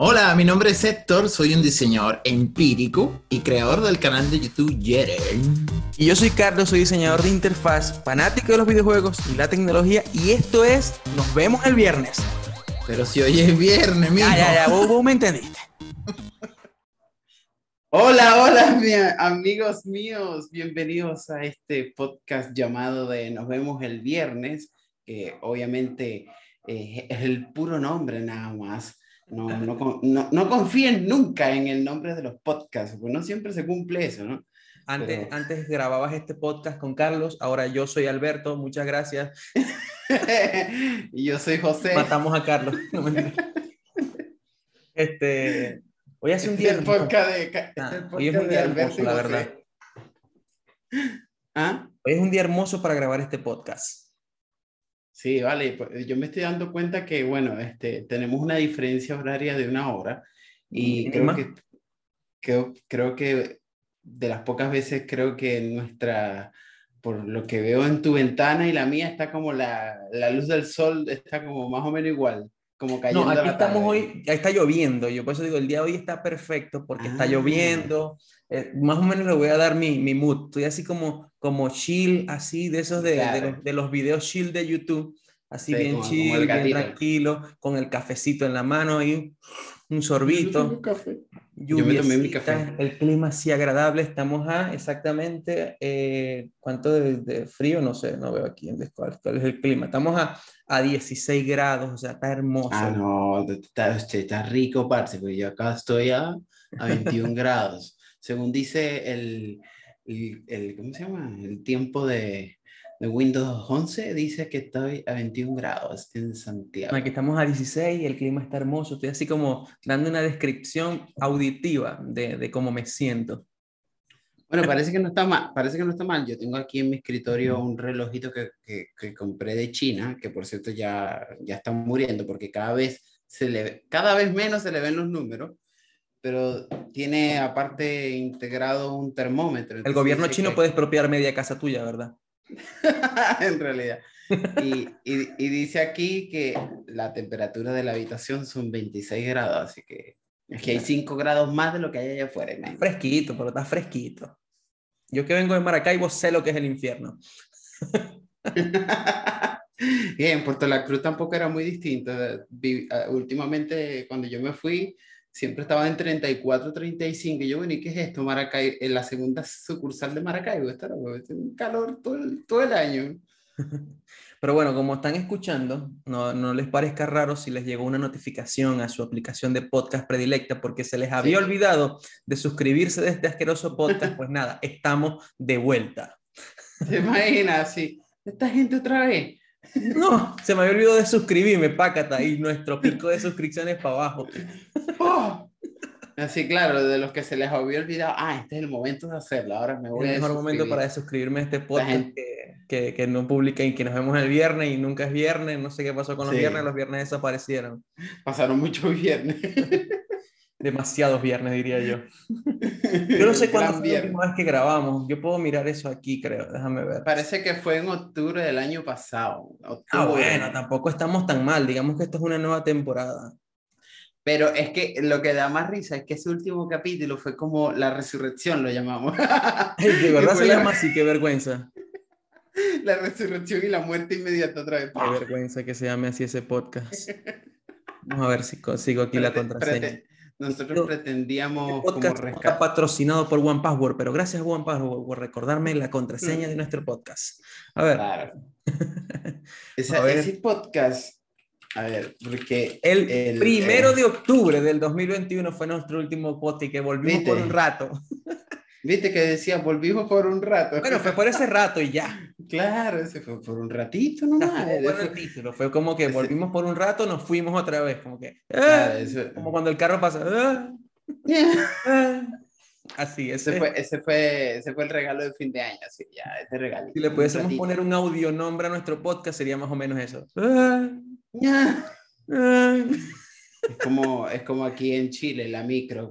Hola, mi nombre es Héctor, soy un diseñador empírico y creador del canal de YouTube Yeren. Y yo soy Carlos, soy diseñador de interfaz, fanático de los videojuegos y la tecnología. Y esto es Nos vemos el viernes. Pero si hoy es viernes, mijo. Ya, ya, ya, vos, vos me entendiste. Hola, hola, mi- amigos míos, bienvenidos a este podcast llamado de Nos vemos el viernes, que obviamente eh, es el puro nombre nada más. No, no, no, no confíen nunca en el nombre de los podcasts, porque no siempre se cumple eso, ¿no? Antes, Pero- antes grababas este podcast con Carlos, ahora yo soy Alberto, muchas gracias. y yo soy José. Matamos a Carlos. Este, hoy hace un día es el hermoso. podcast de, Ah, hoy es un día hermoso, la verdad. ¿Ah? Hoy es un día hermoso para grabar este podcast. Sí, vale. pues, Yo me estoy dando cuenta que, bueno, este, tenemos una diferencia horaria de una hora y ¿Ni creo que, creo, creo que de las pocas veces creo que nuestra, por lo que veo en tu ventana y la mía, está como la, la luz del sol, está como más o menos igual, como cayendo No, aquí la estamos tarde. hoy, ya está lloviendo, yo por eso digo, el día de hoy está perfecto porque está Ah. lloviendo, eh, más o menos le voy a dar mi, mi mood, estoy así como, como chill, así de esos de, de Claro. los, de los videos chill de YouTube, así Sí, bien como- como chill, el bien tranquilo, con el cafecito en la mano y un sorbito, café. Yo me tomé mi café. el clima así agradable, estamos a exactamente, eh, ¿cuánto de, de frío? No sé, no veo aquí en cuál, cuál es el clima, estamos a, a 16 grados, o sea, está hermoso. Ah, no, está, está, está rico, parce, porque yo acá estoy a, a 21 grados. Según dice el, el, el- ¿cómo se llama? El tiempo de, de Windows 11, dice que estoy a 21 grados en Santiago. Aquí estamos a 16 y el clima está hermoso. Estoy así como dando una descripción auditiva de, de cómo me siento. Bueno, parece que no está mal, parece que no está mal. Yo tengo aquí en mi escritorio un relojito que, que, que compré de China, que por cierto ya, ya está muriendo porque cada vez, se le, cada vez menos se le ven los números, pero tiene aparte integrado un termómetro. El gobierno chino que- puede expropiar media casa tuya, ¿verdad? en realidad. Y, y, y dice aquí que la temperatura de la habitación son 26 grados, así que que hay 5 grados más de lo que hay allá afuera. Fresquito, pero está fresquito. Yo que vengo de Maracaibo sé lo que es el infierno. Y en Puerto La Cruz tampoco era muy distinto. Ah, últimamente, cuando yo me fui, siempre estaba en 34, 35. Y yo, bueno, ¿y qué es esto? Maracaibo, en la segunda sucursal de Maracaibo. Era pues, un calor todo el, todo el año. Pero bueno, como están escuchando, no, no les parezca raro si les llegó una notificación a su aplicación de podcast predilecta porque se les había Sí. olvidado de suscribirse de este asqueroso podcast. Pues nada, estamos de vuelta. ¿Te imaginas? Sí. Esta gente otra vez. No, se me había olvidado de suscribirme, pácata, y nuestro pico de suscripciones para abajo. ¡Oh! Así, claro, de los que se les había olvidado, ah, este es el momento de hacerlo, ahora me voy el a mejor momento suscribir". para suscribirme a este podcast que, que, que no publica y que nos vemos el viernes y nunca es viernes. No sé qué pasó con los Sí. viernes, los viernes desaparecieron. Pasaron muchos viernes. Demasiados viernes, diría yo. Yo no sé cuándo fue la última vez que grabamos. Yo puedo mirar eso aquí, creo. Déjame ver. Parece que fue en octubre del año pasado. Ah, bueno, tampoco estamos tan mal. Digamos que esto es una nueva temporada. Pero es que lo que da más risa es que ese último capítulo fue como la resurrección, lo llamamos. De verdad se la- llama así, qué vergüenza. La resurrección y la muerte inmediata otra vez. Qué vergüenza que se llame así ese podcast. Vamos a ver si consigo aquí la contraseña. prete- Nosotros Yo- pretendíamos El como podcast está rescatar. patrocinado por One Password, pero gracias One Password por recordarme la contraseña de nuestro podcast. A ver, Claro. Esa- A ver. Ese podcast, a ver, porque el, el- primero eh, de octubre del 2021 fue nuestro último podcast que volvimos ¿Viste? por un rato. viste que decía, volvimos por un rato. Bueno, fue por ese rato y ya. Claro, ese fue por un ratito nomás. Fue- el título. Fue como que volvimos por un rato, nos fuimos otra vez. Como que. claro, ah, eso- como cuando el carro pasa. ah, ah. Así, ese, Ese fue, ese, fue, ese fue el regalo de fin de año, así, ya, ese regalo. Si le pudiésemos poner un audio nombre a nuestro podcast, sería más o menos eso. Ah. Es como, es como aquí en Chile, la micro.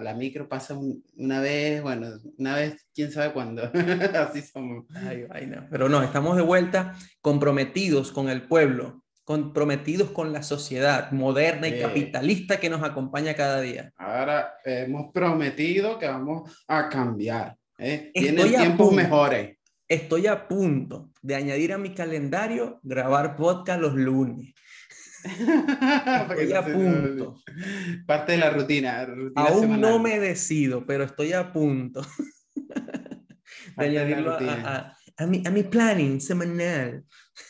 La micro pasa un- una vez, bueno, una vez, quién sabe cuándo. Así somos. Ay, vaina. Pero no, estamos de vuelta comprometidos con el pueblo, comprometidos con la sociedad moderna y capitalista que nos acompaña cada día. Ahora hemos prometido que vamos a cambiar. ¿eh? A tiempos punto. mejores. Estoy a punto de añadir a mi calendario grabar podcast los lunes. Estoy a punto. Parte de la rutina. rutina Aún semanal. no me decido, pero estoy a punto de añadirlo a, a- a mi, a mi planning semanal.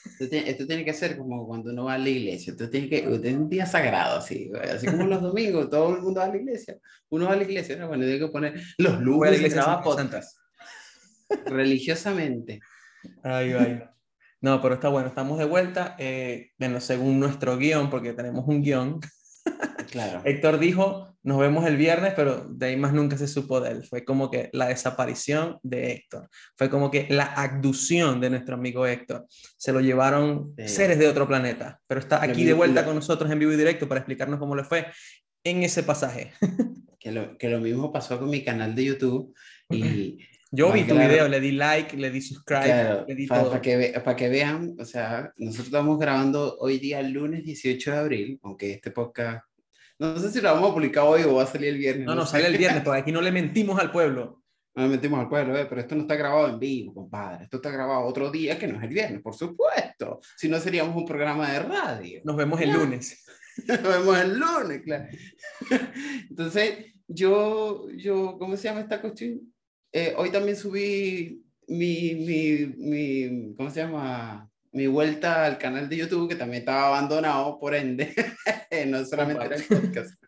Esto tiene, esto tiene que ser como cuando uno va a la iglesia. Esto tiene que esto es un día sagrado, así, así como los domingos, todo el mundo va a la iglesia. Uno va a la iglesia, ¿no? bueno, tiene que poner los lunes y graba podcast. Religiosamente. Ay, ay. No, pero está bueno, estamos de vuelta. eh, bueno, según nuestro guion, porque tenemos un guion, Claro. Héctor dijo, nos vemos el viernes, pero de ahí más nunca se supo de él. Fue como que la desaparición de Héctor. Fue como que la abducción de nuestro amigo Héctor. Se lo llevaron Sí. seres de otro planeta, pero está aquí de vuelta lo- con nosotros en vivo y directo para explicarnos cómo le fue en ese pasaje. Que lo, que lo mismo pasó con mi canal de YouTube. Y Yo vi tu la- video, le di like, le di subscribe, claro, le di para todo. que, ve- que vean, o sea, nosotros estamos grabando hoy día, lunes 18 de abril, aunque este podcast, no sé si lo vamos a publicar hoy o va a salir el viernes. No, no, sé. sale el viernes, porque aquí no le mentimos al pueblo. No nos metimos al pueblo, eh, pero esto no está grabado en vivo, compadre. Esto está grabado otro día que no es el viernes, por supuesto. Si no, seríamos un programa de radio. Nos vemos el lunes. Nos vemos el lunes, claro. Entonces, yo, yo, ¿cómo se llama esta cuestión? Eh, hoy también subí mi, mi, mi, ¿cómo se llama? Mi vuelta al canal de YouTube, que también estaba abandonado, por ende, no solamente era el podcast.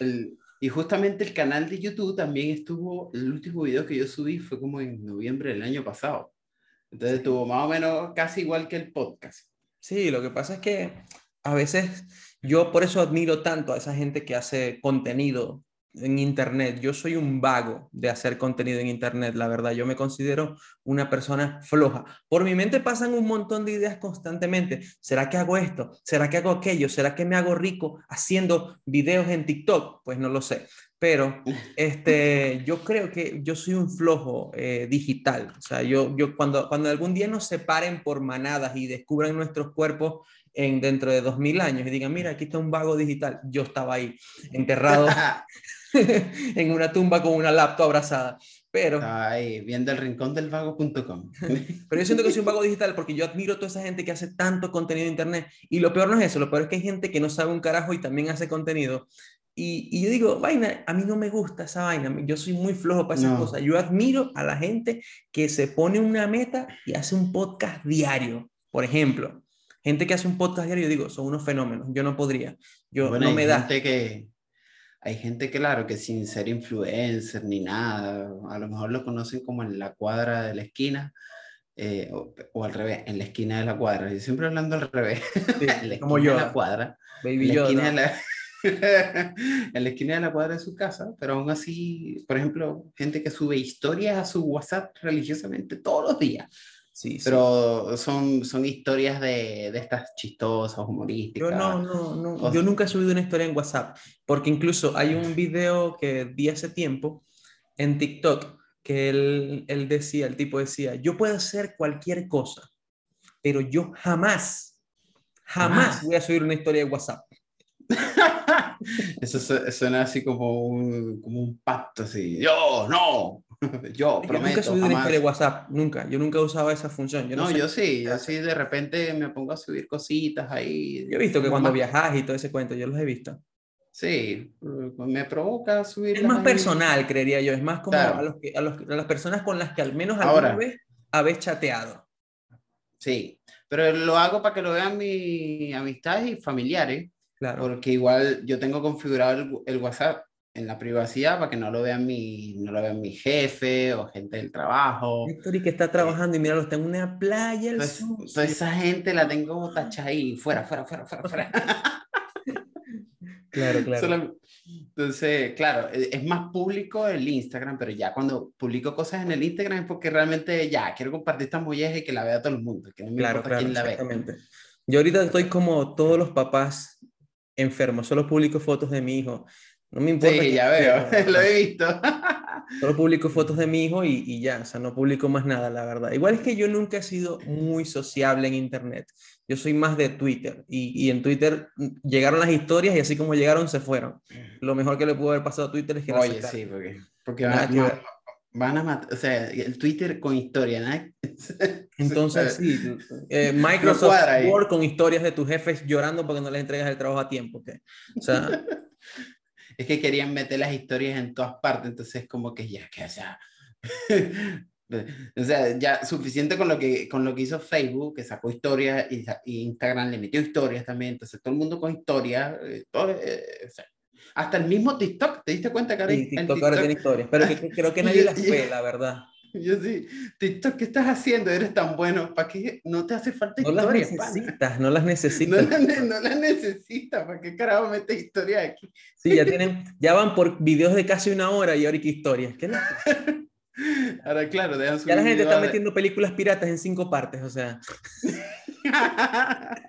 El- y justamente el canal de YouTube también estuvo, el último video que yo subí fue como en noviembre del año pasado. Entonces estuvo más o menos casi igual que el podcast. Sí, lo que pasa es que a veces yo por eso admiro tanto a esa gente que hace contenido en Internet. Yo soy un vago de hacer contenido en Internet, la verdad. Yo me considero una persona floja. Por mi mente pasan un montón de ideas constantemente. ¿Será que hago esto? ¿Será que hago aquello? ¿Será que me hago rico haciendo videos en TikTok? Pues no lo sé. Pero este, yo creo que yo soy un flojo eh, digital. O sea, yo, yo cuando, cuando algún día nos separen por manadas y descubran nuestros cuerpos en, dentro de dos mil años y digan, mira, aquí está un vago digital, yo estaba ahí, enterrado en una tumba con una laptop abrazada. Pero, ahí viendo el rincón del vago.com. pero yo siento que soy un vago digital porque yo admiro a toda esa gente que hace tanto contenido en Internet. Y lo peor no es eso, lo peor es que hay gente que no sabe un carajo y también hace contenido. Y, y yo digo, vaina, a mí no me gusta esa vaina, yo soy muy flojo para esas No. cosas. Yo admiro a la gente que se pone una meta y hace un podcast diario, por ejemplo. Gente que hace un podcast diario, yo digo, son unos fenómenos, yo no podría, yo Bueno, no me da. gente que hay gente claro que sin ser influencer ni nada, a lo mejor lo conocen como en la cuadra de la esquina eh, o, o al revés, en la esquina de la cuadra. Yo siempre hablando al revés, Sí, la como yo, de la cuadra, Baby la Yoda. esquina de la en la esquina de la cuadra de su casa, pero aún así, por ejemplo, gente que sube historias a su WhatsApp religiosamente todos los días, Sí, sí. pero son, son historias de, de estas chistosas, humorísticas. Yo no, no, no, O- yo nunca he subido una historia en WhatsApp, porque incluso hay un video que vi hace tiempo en TikTok que él, él decía, el tipo decía, yo puedo hacer cualquier cosa, pero yo jamás, jamás Jamás. voy a subir una historia de WhatsApp. Eso su- suena así como un, como un pacto, así. Yo, no, yo Yo nunca prometo, subido una jamás. historia de WhatsApp, nunca, yo nunca usaba esa función. Yo no, No, sé. yo sí, yo sí de repente me pongo a subir cositas ahí. Yo he visto que cuando más- viajas y todo ese cuento, yo los he visto. Sí, me provoca subir. Es más personal, creería yo, es más como Claro. a, los que, a, los- a las personas con las que al menos Ahora. alguna vez habéis chateado. Sí, pero lo hago para que lo vean mis amistades y familiares, Claro. porque igual yo tengo configurado el, el WhatsApp en la privacidad para que no lo vean mi, no lo vean mi jefe o gente del trabajo. Héctor y que está trabajando y míralo, está en una playa. el Entonces, sur. toda esa gente la tengo tachada ahí, fuera, fuera, fuera, fuera, fuera. Claro, claro. Solo- Entonces, claro, e- es más público el Instagram, pero ya cuando publico cosas en el Instagram es porque realmente ya quiero compartir esta molleja y que la vea todo el mundo, que no me Claro, importa claro, quién la ve. Yo ahorita estoy como todos los papás enfermos, solo publico fotos de mi hijo. No me importa. Sí, ya veo, lo he visto. Solo publico fotos de mi hijo y, y, ya, o sea, no publico más nada, la verdad. Igual es que yo nunca he sido muy sociable en Internet. Yo soy más de Twitter y, y en Twitter llegaron las historias y así como llegaron, se fueron. Lo mejor que le pudo haber pasado a Twitter es que... Oye, sí, porque, porque van, van, a matar, o sea, el Twitter con historia, ¿no? Entonces, sí, eh, Microsoft Word con historias de tus jefes llorando porque no les entregas el trabajo a tiempo. ¿qué? O sea... es que querían meter las historias en todas partes, entonces como que ya, que o sea, o sea, ya suficiente con lo que, con lo que hizo Facebook, que sacó historias y, y Instagram le metió historias también, entonces todo el mundo con historias, eh, todo, eh, o sea, hasta el mismo TikTok, ¿te diste cuenta, Karen? Sí, TikTok, TikTok ahora tiene historias, pero que, creo que nadie las ve, la verdad. Yo sí, TikTok, ¿qué estás haciendo? Eres tan bueno, ¿para qué no te hace falta no historia? Las necesitas, no las necesitas, no, las, no las necesitas, ¿para qué carajo metes historia aquí? Sí, ya tienen, ya van por videos de casi una hora y ahora qué historias. ¿Qué Ahora, claro, dejan Ya la gente está metiendo películas piratas en cinco partes, o sea.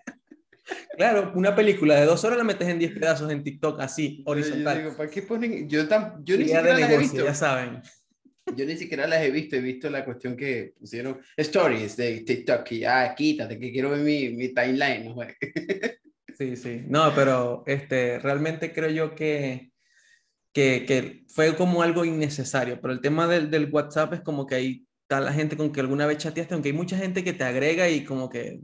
Claro, una película de dos horas la metes en diez pedazos en TikTok, así, horizontal. Yo digo, ¿para qué ponen? Yo, tam... yo ni siquiera de las he visto. ya saben. Yo ni siquiera las he visto, he visto la cuestión que pusieron stories de TikTok y ah, quítate, que quiero ver mi, mi timeline. ¿no? Sí, sí. No, pero este, realmente creo yo que, que, que fue como algo innecesario. Pero el tema del, del WhatsApp es como que ahí está la gente con que alguna vez chateaste, aunque hay mucha gente que te agrega y como que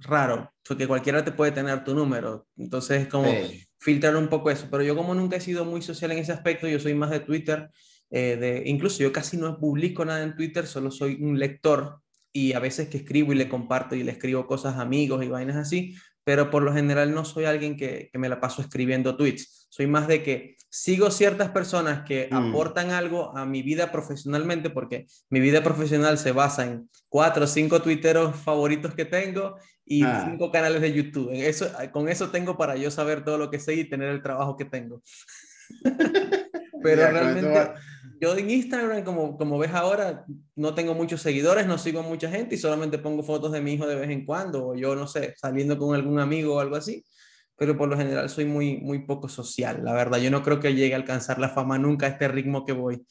raro, porque cualquiera te puede tener tu número. Entonces es como Sí. filtrar un poco eso. Pero yo como nunca he sido muy social en ese aspecto, yo soy más de Twitter. eh, de, incluso yo casi no publico nada en Twitter, solo soy un lector y a veces que escribo y le comparto y le escribo cosas a amigos y vainas así, pero por lo general no soy alguien que, que me la paso escribiendo tweets. Soy más de que sigo ciertas personas que Mm. aportan algo a mi vida profesionalmente, porque mi vida profesional se basa en cuatro o cinco tuiteros favoritos que tengo y Ah. cinco canales de YouTube. Eso, con eso tengo para yo saber todo lo que sé y tener el trabajo que tengo. Pero Ya, realmente va- yo en Instagram, como, como ves ahora, no tengo muchos seguidores, no sigo a mucha gente y solamente pongo fotos de mi hijo de vez en cuando, o yo no sé, saliendo con algún amigo o algo así. Pero por lo general soy muy, muy poco social, la verdad. Yo no creo que llegue a alcanzar la fama nunca a este ritmo que voy.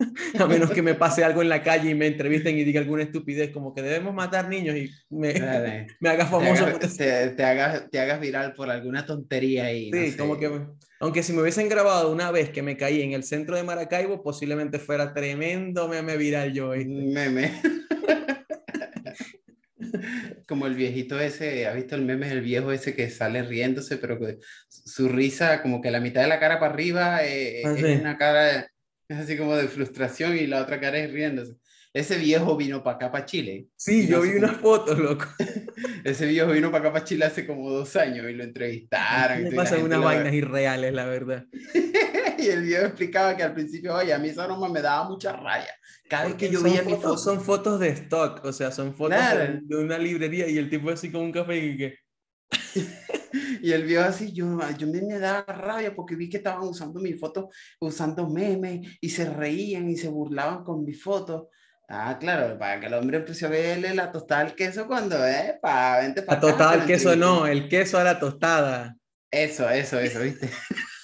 a menos que me pase algo en la calle y me entrevisten y diga alguna estupidez, como que debemos matar niños y me, Dale. me haga te, famoso. hagas, por eso. te, te hagas, te hagas viral por alguna tontería y no Sí, sé. como que, aunque si me hubiesen grabado una vez que me caí en el centro de Maracaibo, posiblemente fuera tremendo meme viral yo. meme. Como el viejito ese, ¿has visto el meme del viejo ese que sale riéndose, pero que su risa, como que la mitad de la cara para arriba eh, Ah, es sí. una cara, es así como de frustración y la otra cara es riéndose. Ese viejo vino para acá, para Chile. Sí, yo vi unas cómo- fotos, loco. Ese viejo vino para acá, para Chile hace como dos años y lo entrevistaron. la pasan unas lo- vainas irreales, la verdad. Y el viejo explicaba que al principio, oye, a mí esa broma me daba mucha raya. Cada vez que yo veía mi fotos, foto, son fotos de stock, o sea, son fotos Claro. de, una librería y el tipo así con un café y que... Y el viejo así, yo, yo me, me daba rabia porque vi que estaban usando mi foto, usando memes y se reían y se burlaban con mi foto. Ah, claro, para que el hombre empezó a verle la tostada al queso cuando, eh, pa, vente La para tostada al queso no, el queso a la tostada. Eso, eso, eso, ¿viste?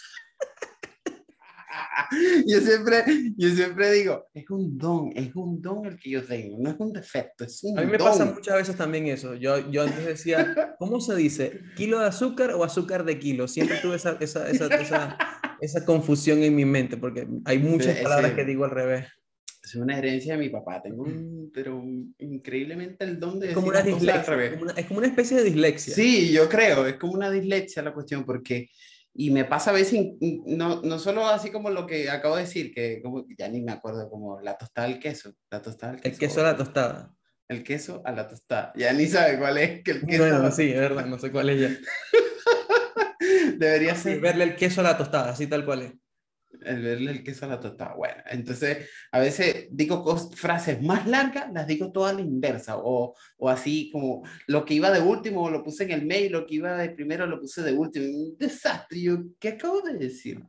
yo, siempre, yo siempre digo, es un don, es un don el que yo tengo, no es un defecto, es un A mí me don. pasa muchas veces también eso. Yo, yo antes decía, ¿cómo se dice? ¿Kilo de azúcar o azúcar de kilo? Siempre tuve esa, esa, esa, esa, esa confusión en mi mente porque hay muchas Ese- palabras que digo al revés. Es una herencia de mi papá, tengo un, pero un- increíblemente el don de como una al dislexia. revés. como una- es como una especie de dislexia. Sí, yo creo, es como una dislexia la cuestión, porque, y me pasa a veces, no, no solo así como lo que acabo de decir, que como, ya ni me acuerdo, como la tostada al queso, la tostada al El queso, queso a la tostada. el queso a la tostada, ya ni sabe cuál es, que el queso Bueno, la- sí, es verdad, no sé cuál es ya. debería ser verle el queso a la tostada, así tal cual es. El verle el queso a la tostada. Bueno, entonces a veces digo frases más largas, las digo todas a la inversa, o, o así como lo que iba de último lo puse en el mail, lo que iba de primero lo puse de último, un desastre, yo, ¿qué acabo de decir?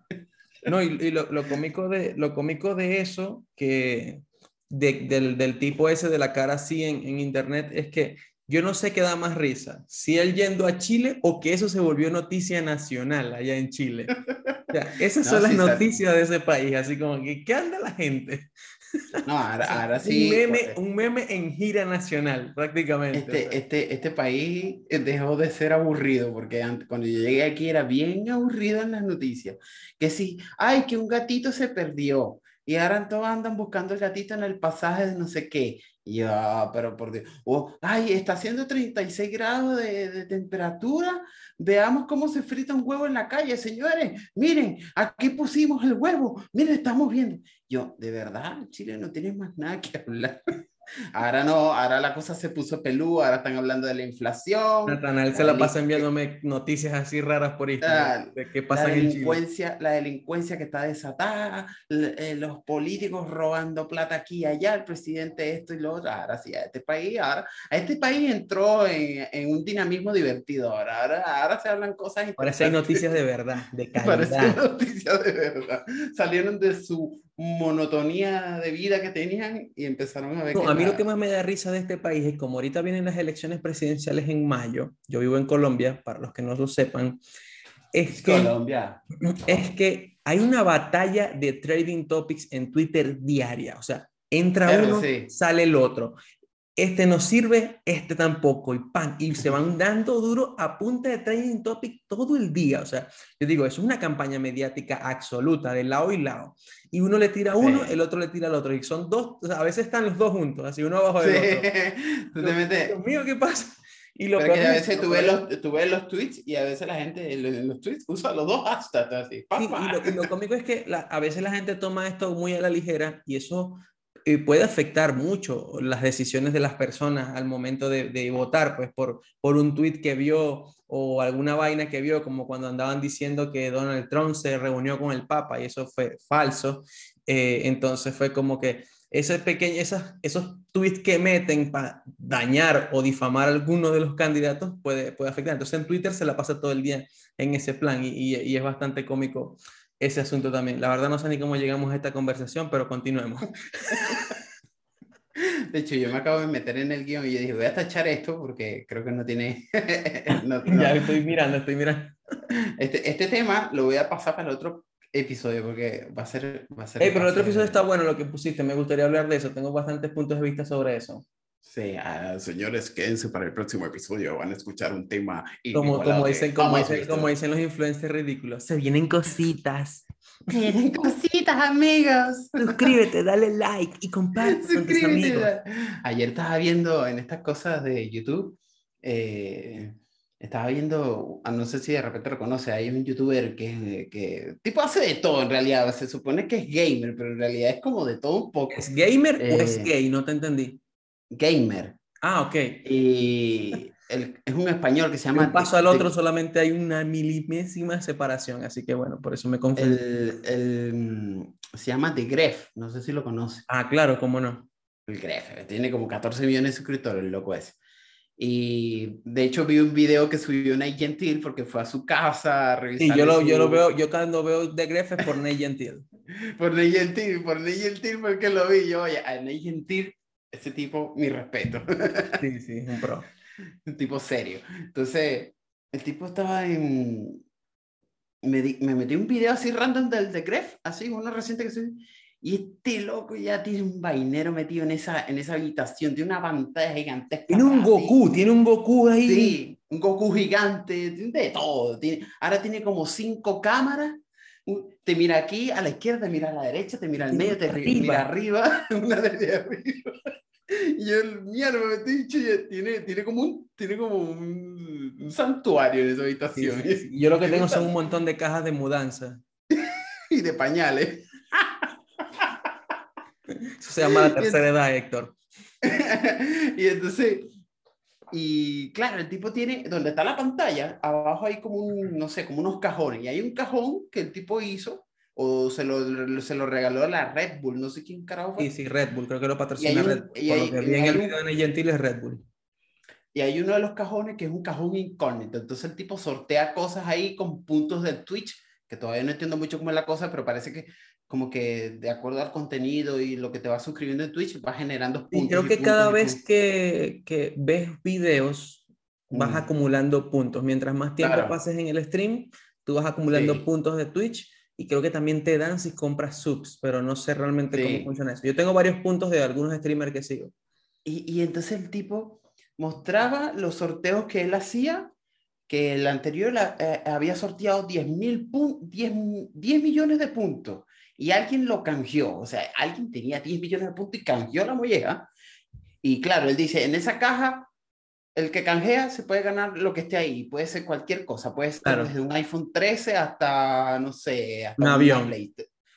No, y, y lo, lo cómico de, lo cómico de eso, que de- del, del tipo ese de la cara así en, en internet, es que yo no sé qué da más risa, si él yendo a Chile o que eso se volvió noticia nacional allá en Chile. esas son las noticias de ese país, así como que, ¿qué anda la gente? No, ahora, sí. Un meme, un meme, en gira nacional, prácticamente. Este, este, este país dejó de ser aburrido, porque antes, cuando yo llegué aquí era bien aburrido en las noticias. Que sí, ay, que un gatito se perdió. Y ahora todos andan buscando el gatito en el pasaje de no sé qué. Y ah, pero por Dios. Oh, ay, está haciendo 36 grados de, temperatura. Veamos cómo se frita un huevo en la calle, señores. Miren, aquí pusimos el huevo. Miren, estamos viendo. Yo, de verdad, Chile no tiene más nada que hablar. Ahora no, ahora la cosa se puso pelú, ahora están hablando de la inflación. Natanael se la pasa enviándome noticias así raras por Instagram ah, de qué pasa la delincuencia, La delincuencia que está desatada, eh, los políticos robando plata aquí y allá, el presidente esto y lo otro. Ahora sí, a este país, ahora, a este país entró en, en un dinamismo divertido. Ahora, ahora, ahora se hablan cosas. Ahora sí hay noticias de verdad, de calidad. Parece noticias de verdad. Salieron de su monotonía de vida que tenían y empezaron a ver... a mí lo que más me da risa de este país es como ahorita vienen las elecciones presidenciales en mayo, yo vivo en Colombia, para los que no lo sepan, es que, Colombia. es que hay una batalla de trading topics en Twitter diaria, o sea, entra uno, sale el otro este no sirve, este tampoco, y pan, y se van dando duro a punta de trending topic todo el día. O sea, yo digo, es una campaña mediática absoluta, de lado y lado. Y uno le tira a uno, el otro le tira al otro, y son dos, o sea, a veces están los dos juntos, así uno abajo del otro. Dios, mío, ¿qué pasa? Y lo Pero que a veces tú ves, los, tú ves los tweets y a veces la gente en los tweets usa los dos hashtags así. Sí, y, lo, cómico es que a veces la gente toma esto muy a la ligera y eso eh, puede afectar mucho las decisiones de las personas al momento de, votar, pues por, por un tweet que vio o alguna vaina que vio, como cuando andaban diciendo que Donald Trump se reunió con el Papa y eso fue falso. Eh, entonces fue como que ese pequeño, esas, esos tweets que meten para dañar o difamar a alguno de los candidatos puede, puede afectar. Entonces en Twitter se la pasa todo el día en ese plan y, y es bastante cómico ese asunto también. La verdad no sé ni cómo llegamos a esta conversación, pero continuemos. De hecho, yo me acabo de meter en el guion y yo dije, voy a tachar esto porque creo que no tiene... Ya estoy mirando, estoy mirando. Este, este tema lo voy a pasar para el otro episodio porque va a ser... Va a ser pero el otro episodio está bueno lo que pusiste, me gustaría hablar de eso, tengo bastantes puntos de vista sobre eso. Sí, ah, señores, quédense para el próximo episodio. Van a escuchar un tema. Como, como, dicen, como, dicen, como dicen los influencers ridículos. Se vienen cositas. Se vienen cositas, amigos. Suscríbete, dale like y comparte con tus amigos. Ayer estaba viendo en estas cosas de YouTube. Eh, estaba viendo, ah, no sé si de repente lo conoce, hay un youtuber que, que tipo hace de todo en realidad. Se supone que es gamer, pero en realidad es como de todo un poco. ¿Es gamer o es eh, gay? No te entendí gamer. Ah, ok. Y es un español que se llama... un paso al otro solamente hay una milimésima separación, así que bueno, por eso me confundí. El, se llama The Gref, no sé si lo conoce. Ah, claro, cómo no. El Gref, tiene como 14 millones de suscriptores, el loco es. Y de hecho vi un video que subió Nate Gentil porque fue a su casa a revisar. Sí, yo lo, yo lo veo, yo cuando veo The Gref es por Nate Gentil. por Nate Gentil, por Nate Gentil porque lo vi yo, oye, a Nate Gentil ese tipo, mi respeto. Sí, sí, un pro. un tipo serio. Entonces, el tipo estaba en... Me, me metí un video así random del de Gref, así, uno reciente que se... Y este loco ya tiene un vainero metido en esa, en esa habitación, tiene una pantalla gigantesca. Tiene un Goku, tiene un Goku ahí. Sí, un Goku gigante, de todo. Tiene, ahora tiene como cinco cámaras te mira aquí, a la izquierda, te mira a la derecha, te mira al medio, te mira arriba, una de arriba. Y yo, mierda, me dicho, tiene, tiene como, un, tiene como un, santuario en esa habitación. Yo lo que tengo son un montón de cajas de mudanza. y de pañales. Eso se llama la tercera edad, Héctor. y entonces, y claro, el tipo tiene, donde está la pantalla, abajo hay como un, no sé, como unos cajones. Y hay un cajón que el tipo hizo, o se lo, se lo regaló a la Red Bull, no sé quién carajo fue. Sí, sí, Red Bull, creo que lo patrocina Red Bull. Y hay, Por lo que vi en el video de Gentil es Red Bull. Y hay uno de los cajones que es un cajón incógnito. Entonces el tipo sortea cosas ahí con puntos del Twitch, que todavía no entiendo mucho cómo es la cosa, pero parece que como que de acuerdo al contenido y lo que te va suscribiendo en Twitch, va generando puntos. Y creo que cada vez que, que, ves videos, vas mm. acumulando puntos. Mientras más tiempo pases en el stream, tú vas acumulando puntos de Twitch y creo que también te dan si compras subs, pero no sé realmente Sí. cómo funciona eso. Yo tengo varios puntos de algunos streamers que sigo. Y, y entonces el tipo mostraba los sorteos que él hacía, que el anterior la- eh, había sorteado 10, mil pun- 10, 10 millones de puntos y alguien lo canjeó, o sea, alguien tenía 10 millones de puntos y canjeó la molleja. Y claro, él dice, en esa caja, el que canjea se puede ganar lo que esté ahí, puede ser cualquier cosa, puede ser Claro. desde un iPhone 13 hasta, no sé, hasta Un una avión. Play-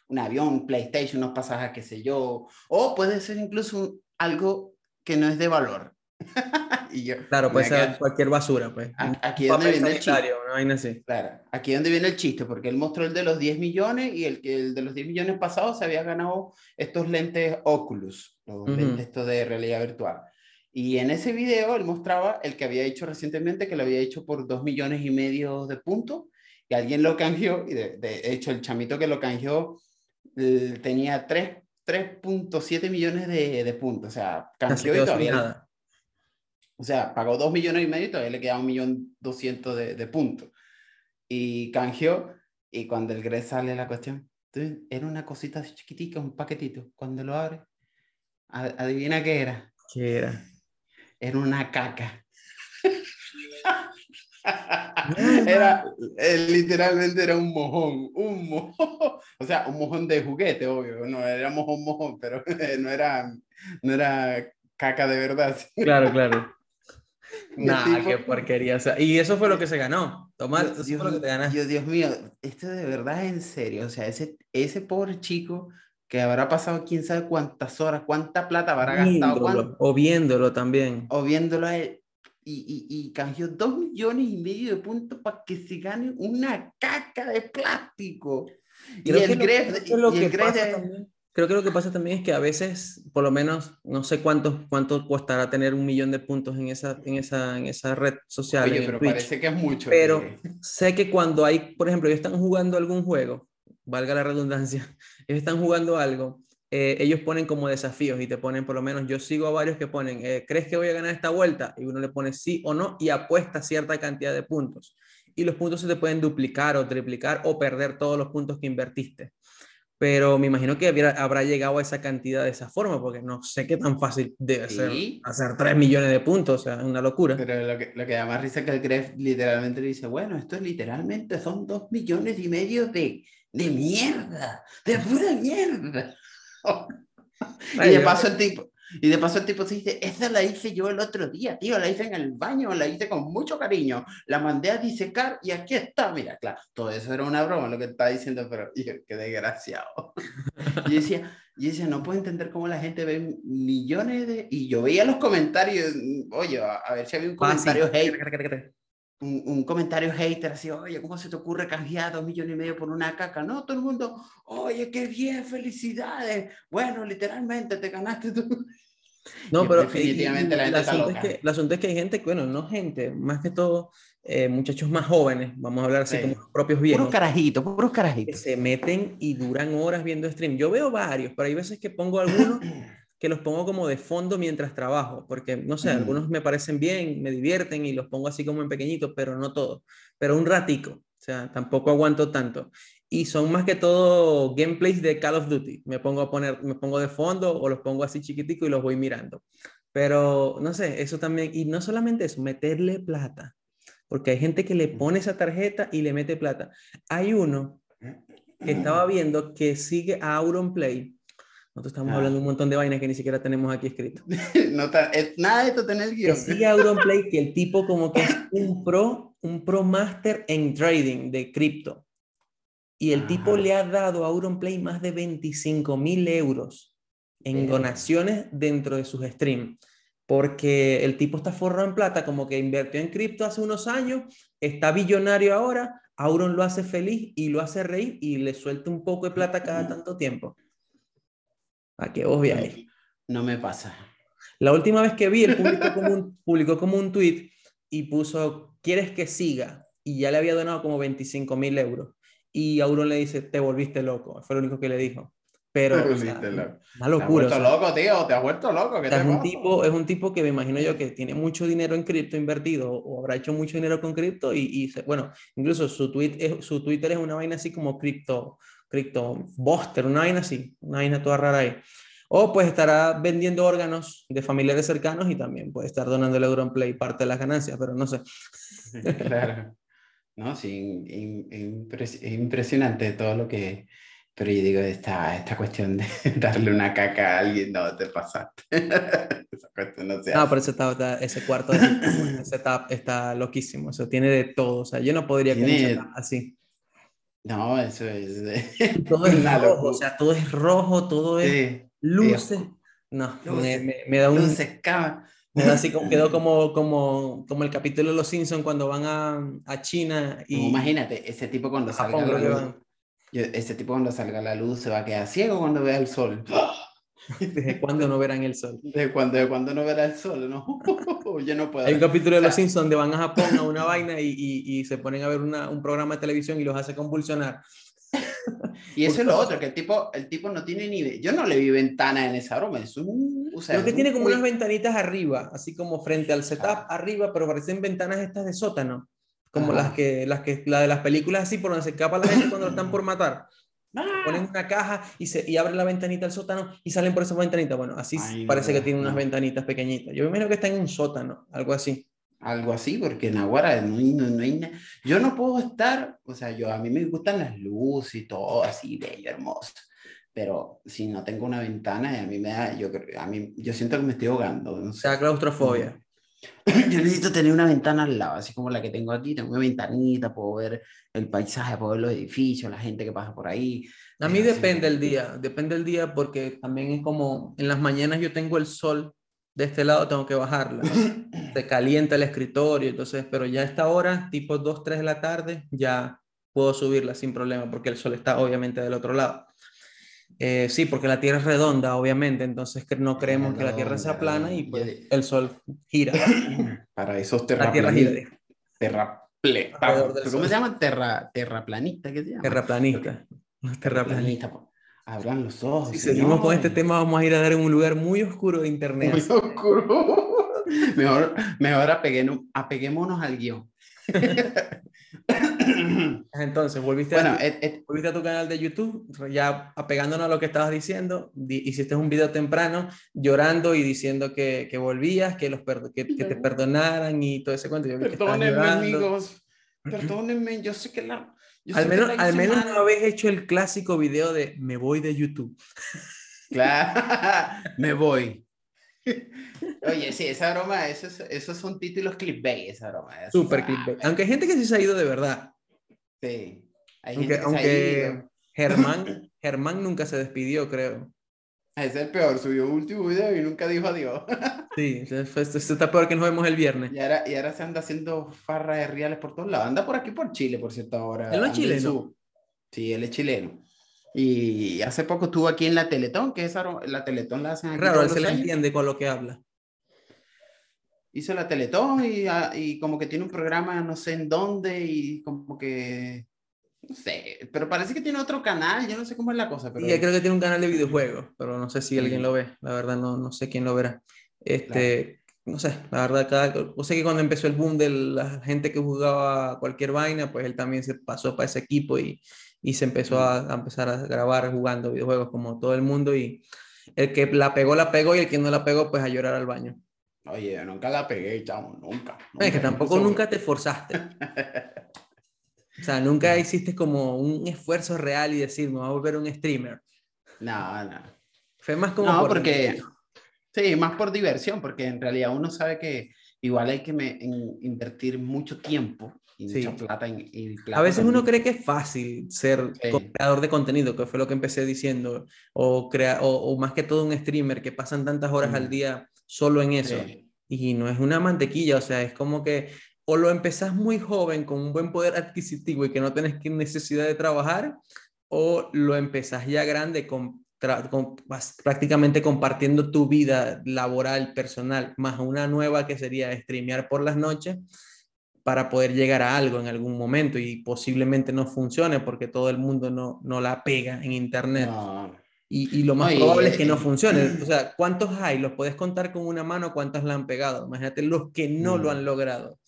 un avión, un PlayStation, unos pasajes, qué sé yo, o puede ser incluso un- algo que no es de valor. y yo, Claro, puede ser cualquier basura, pues. aquí donde viene el chiste. así. Claro, aquí donde viene el chiste, porque él mostró el de los 10 millones y el, que el de los 10 millones pasados se había ganado estos lentes Oculus, los Ujú. lentes estos de realidad virtual. Y en ese video él mostraba el que había hecho recientemente, que lo había hecho por 2 millones y medio de puntos, y alguien lo canjeó, y de, de hecho el chamito que lo canjeó eh, tenía 3 3.7 millones de, de puntos, o sea, canjeó y todavía, nada. O sea, pagó 2 millones y medio y todavía le quedaba un millón doscientos de, puntos. Y canjeó, y cuando el Gres sale la cuestión, era una cosita chiquitica, un paquetito. Cuando lo abre, adivina qué era. ¿Qué era? Era una caca. era, eh, literalmente era un mojón, un mojón. O sea, un mojón de juguete, obvio. No era mojón, mojón, pero no era, no era caca de verdad. Claro, claro. Nah, tipo- qué porquería. o sea, y eso fue lo que se ganó. Tomás, Dios, eso fue lo que te ganaste. Dios- Dios mío, esto de verdad es en serio. O sea, ese, ese pobre chico que habrá pasado quién sabe cuántas horas, cuánta plata habrá gastado, cuán- Viéndolo, o viéndolo también. o viéndolo a él. Y, y, y canjeó dos millones y medio de puntos para que se gane una caca de plástico. Y Creo el Gref, lo y que el Gref pasa de- también- Creo que lo que pasa también es que a veces, por lo menos, no sé cuánto, cuánto costará tener un millón de puntos en esa, en esa, en esa red social. Oye, pero Twitch. parece que es mucho. Pero que- sé que cuando hay, por ejemplo, ellos están jugando algún juego, valga la redundancia, ellos están jugando algo, eh, ellos ponen como desafíos y te ponen, por lo menos yo sigo a varios que ponen, eh, ¿crees que voy a ganar esta vuelta? Y uno le pone sí o no y apuesta cierta cantidad de puntos. Y los puntos se te pueden duplicar o triplicar o perder todos los puntos que invertiste. Pero me imagino que hubiera- habrá llegado a esa cantidad de esa forma, porque no sé qué tan fácil debe ser Sí. hacer 3 millones de puntos, o sea, es una locura. Pero lo que, lo que da más risa es que el Gref literalmente le dice, bueno, esto literalmente son dos millones y medio de, de mierda, de pura mierda. y de paso el tipo, y de paso el tipo se dice, esa la hice yo el otro día, tío, la hice en el baño, la hice con mucho cariño, la mandé a disecar y aquí está, mira, claro, todo eso era una broma lo que está diciendo, pero yo, qué desgraciado. yo decía, yo decía, no puedo entender cómo la gente ve millones de... Y yo veía los comentarios, oye, a, a ver si había un comentario hate, un, un comentario hater así, oye, ¿cómo se te ocurre canjear dos millones y medio por una caca? No, todo el mundo, oye, qué bien, felicidades. Bueno, literalmente te ganaste tú. No, Y pero definitivamente y- la gente está es que, el asunto es que hay gente, bueno, no gente, más que todo eh, muchachos más jóvenes, vamos a hablar así Sí. como los propios Puros viejos, carajitos, puros que carajitos. se meten y duran horas viendo stream. Yo veo varios, pero hay veces que pongo algunos que los pongo como de fondo mientras trabajo, porque no sé, Mm. algunos me parecen bien, me divierten y los pongo así como en pequeñitos, pero no todos, pero un ratico, o sea, tampoco aguanto tanto. Y son más que todo gameplays de Call of Duty. Me pongo a poner, me pongo de fondo o los pongo así chiquitico y los voy mirando. Pero no sé, eso también, y no solamente eso, meterle plata, porque hay gente que le pone esa tarjeta y le mete plata. Hay uno que estaba viendo que sigue a Auronplay. Nosotros estamos Ah. hablando un montón de vainas que ni siquiera tenemos aquí escrito. No es- nada de esto tener el Que guion. sigue a Auronplay, que el tipo como que es un pro, un pro master en trading de cripto. Y el tipo le ha dado a Auronplay más de 25 mil euros en donaciones dentro de sus streams. Porque el tipo está forrado en plata, como que invirtió en cripto hace unos años, está billonario ahora, Auron lo hace feliz y lo hace reír y le suelta un poco de plata cada tanto tiempo. ¿A qué vos veáis? No me pasa. La última vez que vi, él publicó como un, publicó como un tweet y puso, ¿quieres que siga? Y ya le había donado como 25 mil euros. Y Auron le dice, te volviste loco. Fue lo único que le dijo. Pero, Te o sea, loco. una Te has locura. o vuelto sea, loco, tío, te has vuelto loco. ¿Qué te es un tipo, es un tipo que me imagino yo que tiene mucho dinero en cripto invertido o habrá hecho mucho dinero con cripto y, y se- bueno, incluso su, tweet es- su Twitter es una vaina así como cripto, cripto buster, una vaina así, una vaina toda rara ahí. O pues estará vendiendo órganos de familiares cercanos y también puede estar donando el Auronplay parte de las ganancias, pero no sé. Claro. No, sí, in- in- impres- es impresionante todo lo que... Pero yo digo, esta, esta cuestión de darle una caca a alguien, no, te pasaste. Esa cuestión no se No, pero ese, está- ese cuarto de- ese está, está loquísimo, eso tiene de todo, o sea, yo no podría Tiene- así. No, eso es... Todo es rojo, locura. o sea, todo es rojo, todo es Sí, luces. No, me, Luces. me- me da un, luces, cama. Da así como, quedó como, como, como el capítulo de Los Simpsons cuando van a, a China y No, imagínate, ese tipo cuando salga Japón la luz, yo- ese tipo cuando salga la luz se va a quedar ciego cuando vea el sol. ¿Desde cuándo no verán el sol? ¿De cuando, de cuando no verá el sol? No, yo no puedo. Hay un capítulo de Los Simpsons donde van a Japón a una vaina y, y, y se ponen a ver una, un programa de televisión y los hace convulsionar. Y eso es lo otro, que el tipo, el tipo no tiene ni... ve- Yo no le vi ventana en esa broma, es un... O sea, Creo que es tiene como unas ventanitas arriba, así como frente al setup Ah. arriba, pero parecen ventanas estas de sótano, como las que, las que, la de las películas así por donde se escapa la gente cuando están por matar. ¡Ah! Ponen una caja y, se, y abren la ventanita del sótano y salen por esa ventanita. Bueno, así Ay, parece que tiene unas no. ventanitas pequeñitas. Yo me imagino que está en un sótano, algo así. Algo así, porque en Aguara no, no, no hay Yo no puedo estar, o sea, yo a mí me gustan las luces y todo así, bello, hermoso. Pero si no tengo una ventana, a mí me da, yo, a mí, yo siento que me estoy ahogando. No O sé. sea, claustrofobia. Yo necesito tener una ventana al lado, así como la que tengo aquí. Tengo una ventanita, puedo ver el paisaje, puedo ver los edificios, la gente que pasa por ahí. A mí depende el día, depende el día porque también es como en las mañanas yo tengo el sol de este lado, tengo que bajarla. Se calienta el escritorio, entonces, pero ya a esta hora, tipo 2, 3 de la tarde, ya puedo subirla sin problema porque el sol está obviamente del otro lado. Eh, sí, porque la Tierra es redonda, obviamente, entonces no creemos que la Tierra sea plana y pues el sol gira. Para esos terraplanistas. ¿Cómo se llaman? Terra, terraplanistas, ¿qué se llama? terraplanista. Terraplanista. Terraplanista. Abran los ojos. Si seguimos con este tema, vamos a ir a dar en un lugar muy oscuro de internet. Muy oscuro. mejor, mejor apegueno- apeguémonos al guion. Entonces, volviste, bueno, a, tu, et- et- volviste a tu canal de YouTube, ya apegándonos a lo que estabas diciendo, di- hiciste un video temprano llorando y diciendo que, que volvías, que, los que, que te perdonaran y todo ese cuento. Yo perdónenme, amigos. Perdónenme, yo sé que la. Yo Al menos, al menos no habéis hecho el clásico video de me voy de YouTube. Claro, me voy. Oye, sí, esa broma, esos, esos son títulos clickbait, esa broma. Super clickbait. Aunque hay gente que sí se ha ido de verdad. Sí. Hay Aunque, gente que se ha aunque ido. Germán, Germán nunca se despidió, creo. Es el peor, subió último video y nunca dijo adiós. Sí, se está peor que nos vemos el viernes. Y ahora, y ahora se anda haciendo farra de reales por todos lados. Anda por aquí por Chile, por cierto, ahora. ¿Él no es chileno? Sí, él es chileno. Y hace poco estuvo aquí en la Teletón, que esa, la Teletón la hacen aquí Raro, todos él se le entiende con lo que habla. Hizo la Teletón y, ah, y como que tiene un programa no sé en dónde y como que... No sé, pero parece que tiene otro canal, yo no sé cómo es la cosa, pero... Y creo que tiene un canal de videojuegos, pero no sé si alguien lo ve. La verdad, no, no sé quién lo verá. Este, no sé, la verdad, cada, yo sé que cuando empezó el boom de la gente que jugaba cualquier vaina, pues él también se pasó para ese equipo y, y se empezó a, a empezar a grabar jugando videojuegos como todo el mundo. Y el que la pegó, la pegó, y el que no la pegó, pues a llorar al baño. Oye, nunca la pegué, chamo, nunca. Es que nunca, tampoco nunca te forzaste. O sea, nunca hiciste como un esfuerzo real y decir, me voy a volver un streamer. No, no. Fue más como No, por porque... Sí, más por diversión, porque en realidad uno sabe que igual hay que me- en- invertir mucho tiempo y Sí. mucha plata en y plata A veces uno también. cree que es fácil ser Sí. creador de contenido, que fue lo que empecé diciendo, o, crea, o, o más que todo un streamer que pasan tantas horas al Mm. día solo en eso. Y no es una mantequilla, o sea, es como que o lo empezás muy joven con un buen poder adquisitivo y que no tenés necesidad de trabajar, o lo empezás ya grande con, prácticamente compartiendo tu vida laboral, personal, más una nueva que sería streamear por las noches para poder llegar a algo en algún momento y posiblemente no funcione porque todo el mundo no, no la pega en internet. No, Y, y lo más probable es que no funcione. O sea, ¿cuántos hay? ¿Los puedes contar con una mano? ¿Cuántos la han pegado? Imagínate los que no lo Mm. han logrado.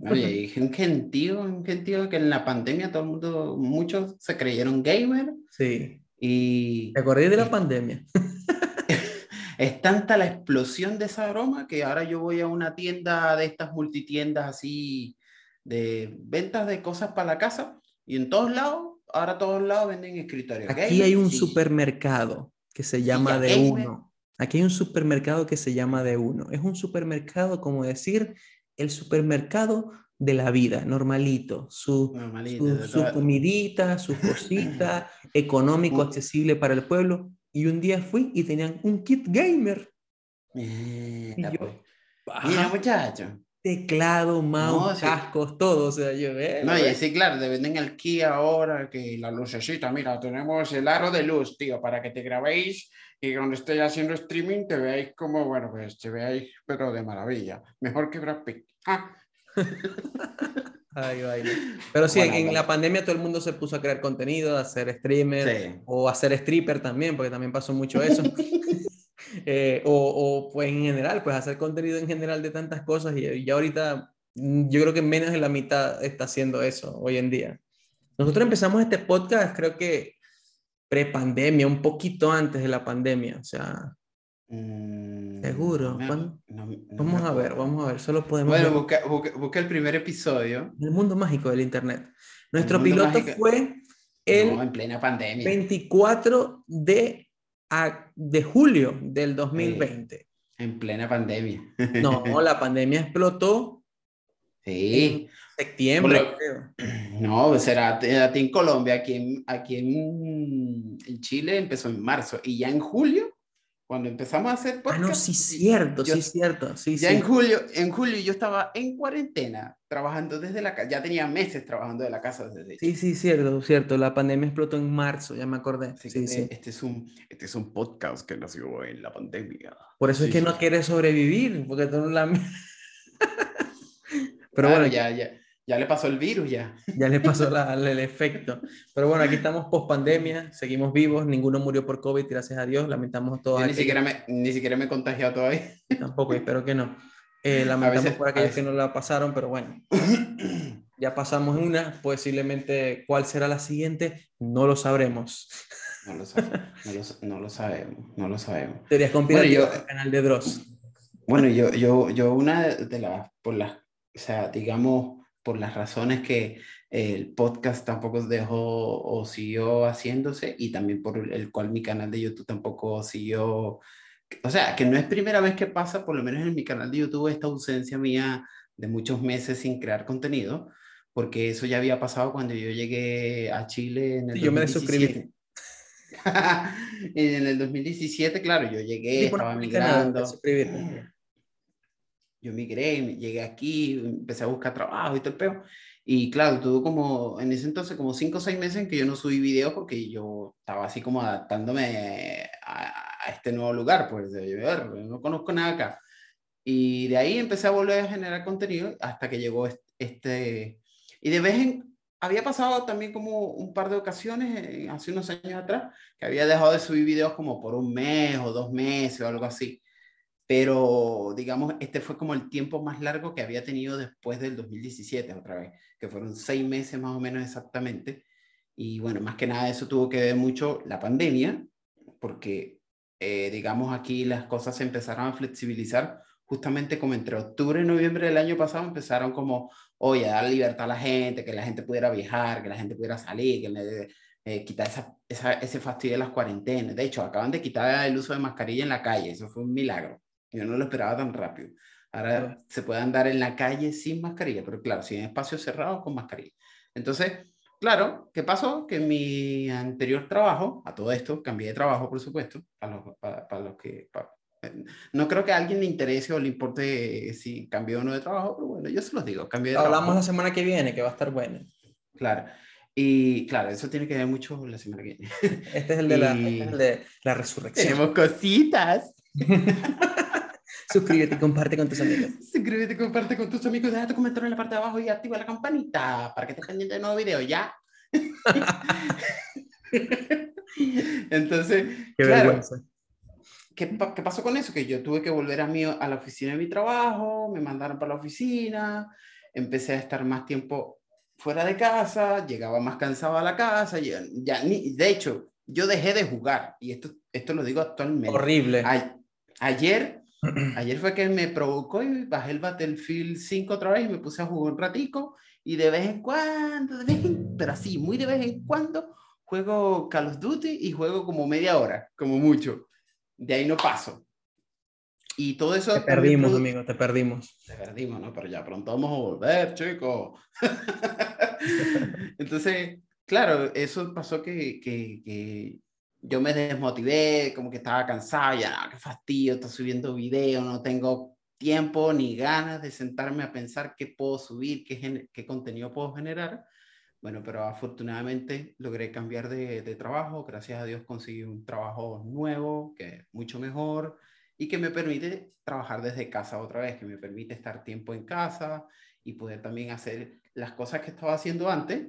Oye, un gentío, un gentío que en la pandemia todo el mundo, muchos se creyeron gamer Sí. y ¿Te acordás de la y- pandemia? es tanta la explosión de esa broma que ahora yo voy a una tienda de estas multitiendas así de ventas de cosas para la casa y en todos lados, ahora todos lados venden escritorios. Aquí gamer, hay un sí. supermercado que se llama de uno. Aquí hay un supermercado que se llama de uno. Es un supermercado, como decir, el supermercado de la vida, normalito. Su, Normalito, su, su comidita, sus cositas, económico, accesible para el pueblo. Y un día fui y tenían un kit gamer. Mierda, Y yo, pues. Mira, muchacho. teclado, mouse, sí. cascos, todo. O sea, yo, eh, No, y ver. sí, claro, te venden el Kia ahora, que la lucecita, mira, tenemos el aro de luz, tío, para que te grabéis y cuando estéis haciendo streaming te veáis como, bueno, pues te veáis, pero de maravilla. Mejor que Brad Pitt. Ah, Ay. Pero sí, Bueno, en bueno. la pandemia todo el mundo se puso a crear contenido, a hacer streamer sí. o a ser stripper también, porque también pasó mucho eso. Eh, o, o, pues en general, pues hacer contenido en general de tantas cosas y, y ya ahorita mm, yo creo que menos de la mitad está haciendo eso hoy en día. Nosotros empezamos este podcast creo que pre-pandemia, un poquito antes de la pandemia, o sea, Mm, Seguro, no no- no vamos a ver, vamos a ver, solo podemos Bueno, busca, busca, busca el primer episodio. el mundo mágico del internet. Nuestro piloto mágico. fue el No, en plena pandemia. 24 de, a- de julio del 2020. En plena pandemia. No, la pandemia explotó Sí. en septiembre, creo. No, pues era en Colombia, aquí en, aquí en, en Chile empezó en marzo y ya en julio, cuando empezamos a hacer Ah, podcast, no, sí, cierto, yo- sí, cierto. Sí, ya sí. en julio, en julio yo estaba en cuarentena, trabajando desde la casa, ya tenía meses trabajando de la casa desde Sí, sí, cierto, cierto. La pandemia explotó en marzo, ya me acordé. Así Sí, sí. este es un, este es un podcast que nació en la pandemia. Por eso es que no quieres sobrevivir, porque tú no la... Pero Claro, bueno, ya, ya, ya le pasó el virus ya. Ya le pasó la- el efecto. Pero bueno, aquí estamos post pandemia, seguimos vivos, ninguno murió por COVID, gracias a Dios, lamentamos todos. Yo ni siquiera, me, ni siquiera me he contagiado todavía. Tampoco, espero que no. Eh, lamentamos veces- por aquellos que no la pasaron, pero bueno, ya pasamos una, posiblemente cuál será la siguiente, no lo sabremos. No lo, sab- no lo, no lo sabemos, no lo sabemos. Teorías conspirativas yo- del canal de Dross. Bueno, yo, yo, yo una de las, por las, o sea, digamos, por las razones que el podcast tampoco dejó o siguió haciéndose y también por el cual mi canal de YouTube tampoco siguió, o sea, que no es primera vez que pasa, por lo menos en mi canal de YouTube, esta ausencia mía de muchos meses sin crear contenido, porque eso ya había pasado cuando yo llegué a Chile en el yo me 2017. desuscribí. en el 2017, claro, yo llegué, Sí, estaba migrando. Yo migré, llegué aquí, empecé a buscar trabajo y todo el peo. Y claro, tuvo como, en ese entonces, como cinco o seis meses en que yo no subí videos porque yo estaba así como adaptándome a, a este nuevo lugar, pues, de ver, no conozco nada acá. Y de ahí empecé a volver a generar contenido hasta que llegó est- este... Y de vez en... Había pasado también como un par de ocasiones, eh, hace unos años atrás, que había dejado de subir videos como por un mes o dos meses o algo así pero digamos, este fue como el tiempo más largo que había tenido después del 2017, otra vez, que fueron seis meses más o menos exactamente. Y bueno, más que nada eso tuvo que ver mucho la pandemia, porque eh, digamos aquí las cosas se empezaron a flexibilizar justamente como entre octubre y noviembre del año pasado empezaron como, oye, a dar libertad a la gente, que la gente pudiera viajar, que la gente pudiera salir, que le, eh, quitar esa, esa, ese fastidio de las cuarentenas. De hecho, acaban de quitar el uso de mascarilla en la calle, eso fue un milagro. Yo no lo esperaba tan rápido. Ahora se puede andar en la calle sin mascarilla, pero claro, si en espacios cerrados con mascarilla. Entonces, claro, ¿qué pasó? Que en mi anterior trabajo, a todo esto, cambié de trabajo, por supuesto, para los, para, para los que... para- no creo que a alguien le interese o le importe si cambió o no de trabajo, pero bueno, yo se los digo, cambié de Hablamos trabajo. la semana que viene, que va a estar bueno. Claro. Y claro, eso tiene que ver mucho la semana que viene. Este es el de la, este es el de la resurrección. Tenemos cositas. Suscríbete y comparte con tus amigos. Suscríbete, comparte con tus amigos, deja tu comentario en la parte de abajo y activa la campanita para que estés pendiente de nuevos videos, ¿ya? Entonces, Qué claro, vergüenza. ¿qué, qué pasó con eso? Que yo tuve que volver a, mi, a la oficina de mi trabajo, me mandaron para la oficina, empecé a estar más tiempo fuera de casa, llegaba más cansado a la casa, ya, ya ni, de hecho, yo dejé de jugar, y esto, esto lo digo actualmente. Horrible. A- ayer, ayer fue que me provocó y bajé el Battlefield 5 otra vez y me puse a jugar un ratico, y de vez en cuando, de vez en- pero así, muy de vez en cuando, juego Call of Duty y juego como media hora, como mucho. De ahí no paso. Y todo eso... Te perdimos, produ- amigo, te perdimos. te perdimos, ¿no? Pero ya pronto vamos a volver, chicos. Entonces, claro, eso pasó que, que, que yo me desmotivé, como que estaba cansado, ya, qué fastidio, estoy subiendo video, no tengo tiempo ni ganas de sentarme a pensar qué puedo subir, qué, qué contenido puedo generar. Bueno, pero afortunadamente logré cambiar de, de trabajo, gracias a Dios conseguí un trabajo nuevo, que es mucho mejor y que me permite trabajar desde casa otra vez, que me permite estar tiempo en casa y poder también hacer las cosas que estaba haciendo antes,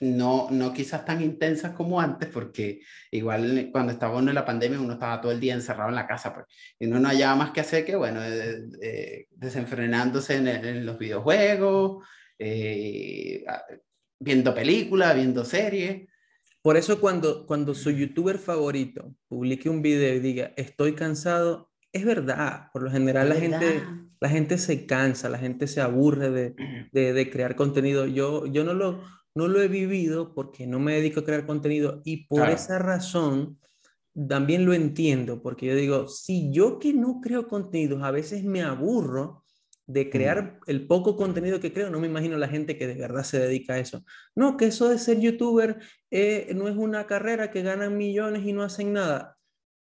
no, no quizás tan intensas como antes, porque igual cuando estaba uno en la pandemia uno estaba todo el día encerrado en la casa, pues, y uno no hallaba más que hacer que, bueno, eh, eh, desenfrenándose en, en los videojuegos, eh, viendo películas, viendo series. Por eso cuando, cuando su youtuber favorito publique un video y diga, estoy cansado, es verdad. Por lo general la gente, la gente se cansa, la gente se aburre de, de, de crear contenido. Yo, yo no, lo, no lo he vivido porque no me dedico a crear contenido y por Claro. esa razón también lo entiendo, porque yo digo, si yo que no creo contenidos a veces me aburro de crear el poco contenido que creo, no me imagino la gente que de verdad se dedica a eso. No, que eso de ser youtuber eh, no es una carrera que ganan millones y no hacen nada.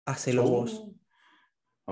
Hacelo vos. Oh,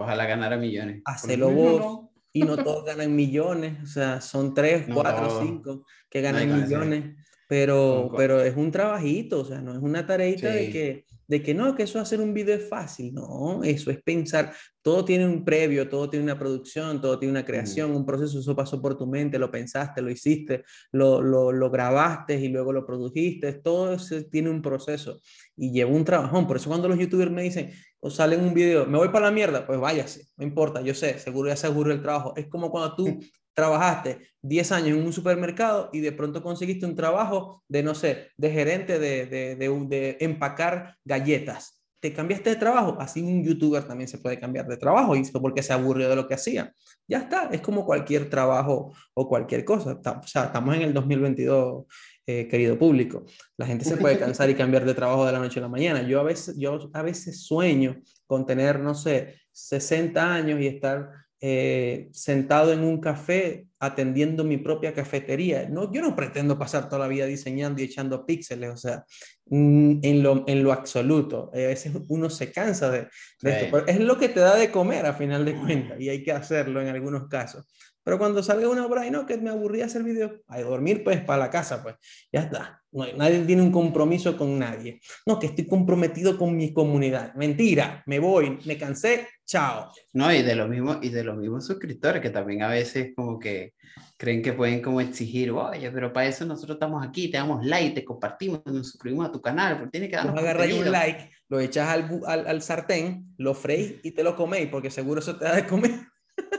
Ojalá ganara millones. Hacelo vos. no. Y no todos ganan millones, o sea, son tres, No cuatro, cinco que ganan millones, pero, pero es un trabajito, o sea, no es una tareita de que, de que no, que eso hacer un video es fácil, no, eso es pensar, todo tiene un previo, todo tiene una producción, todo tiene una creación, un proceso, eso pasó por tu mente, lo pensaste, lo hiciste, lo, lo, lo grabaste y luego lo produjiste, todo eso tiene un proceso y lleva un trabajón, por eso cuando los youtubers me dicen, o salen un video, me voy para la mierda, pues váyase, no importa, yo sé, seguro ya se aburrió el trabajo. Es como cuando tú trabajaste 10 años en un supermercado y de pronto conseguiste un trabajo de, no sé, de gerente de, de, de, de empacar galletas. Te cambiaste de trabajo, así un youtuber también se puede cambiar de trabajo y porque se aburrió de lo que hacía. Ya está, es como cualquier trabajo o cualquier cosa. O sea, estamos en el 2022, eh, querido público. La gente se puede cansar y cambiar de trabajo de la noche a la mañana. Yo a veces, yo a veces sueño con tener, no sé, 60 años y estar eh, sentado en un café atendiendo mi propia cafetería. No, yo no pretendo pasar toda la vida diseñando y echando píxeles, o sea, mm, en lo, en lo absoluto. Eh, a veces uno se cansa de, de esto, pero es lo que te da de comer a final de cuentas y hay que hacerlo en algunos casos. Pero cuando salga una por ahí, no, que me aburría hacer video, a dormir pues para la casa, pues ya está. No nadie tiene un compromiso con nadie. No, que estoy comprometido con mi comunidad. Mentira, me voy, me cansé, chao. No, y de los mismos, y de los mismos suscriptores que también a veces como que creen que pueden como exigir, oye, pero para eso nosotros estamos aquí, te damos like, te compartimos, nos suscribimos a tu canal, porque tiene que darnos agarráis un contenido". like, lo echas al, al, al sartén, lo freís y te lo coméis, porque seguro eso te da de comer.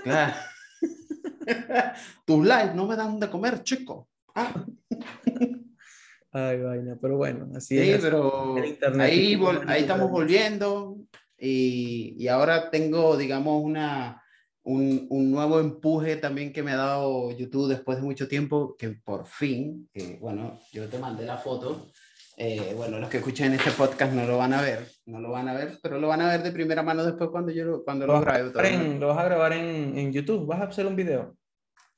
Claro. Tus likes no me dan de comer, chico. Ah, Ay, vaina, pero bueno, así sí, es. pero internet. ahí, vol- ahí estamos volviendo y, y ahora tengo, digamos, una, un, un nuevo empuje también que me ha dado YouTube después de mucho tiempo, que por fin, que, bueno, yo te mandé la foto. Eh, bueno, los que escuchen este podcast no lo van a ver, no lo van a ver, pero lo van a ver de primera mano después cuando yo lo, cuando Lo lo grabe. todo, lo vas a grabar en, en YouTube, vas a hacer un video.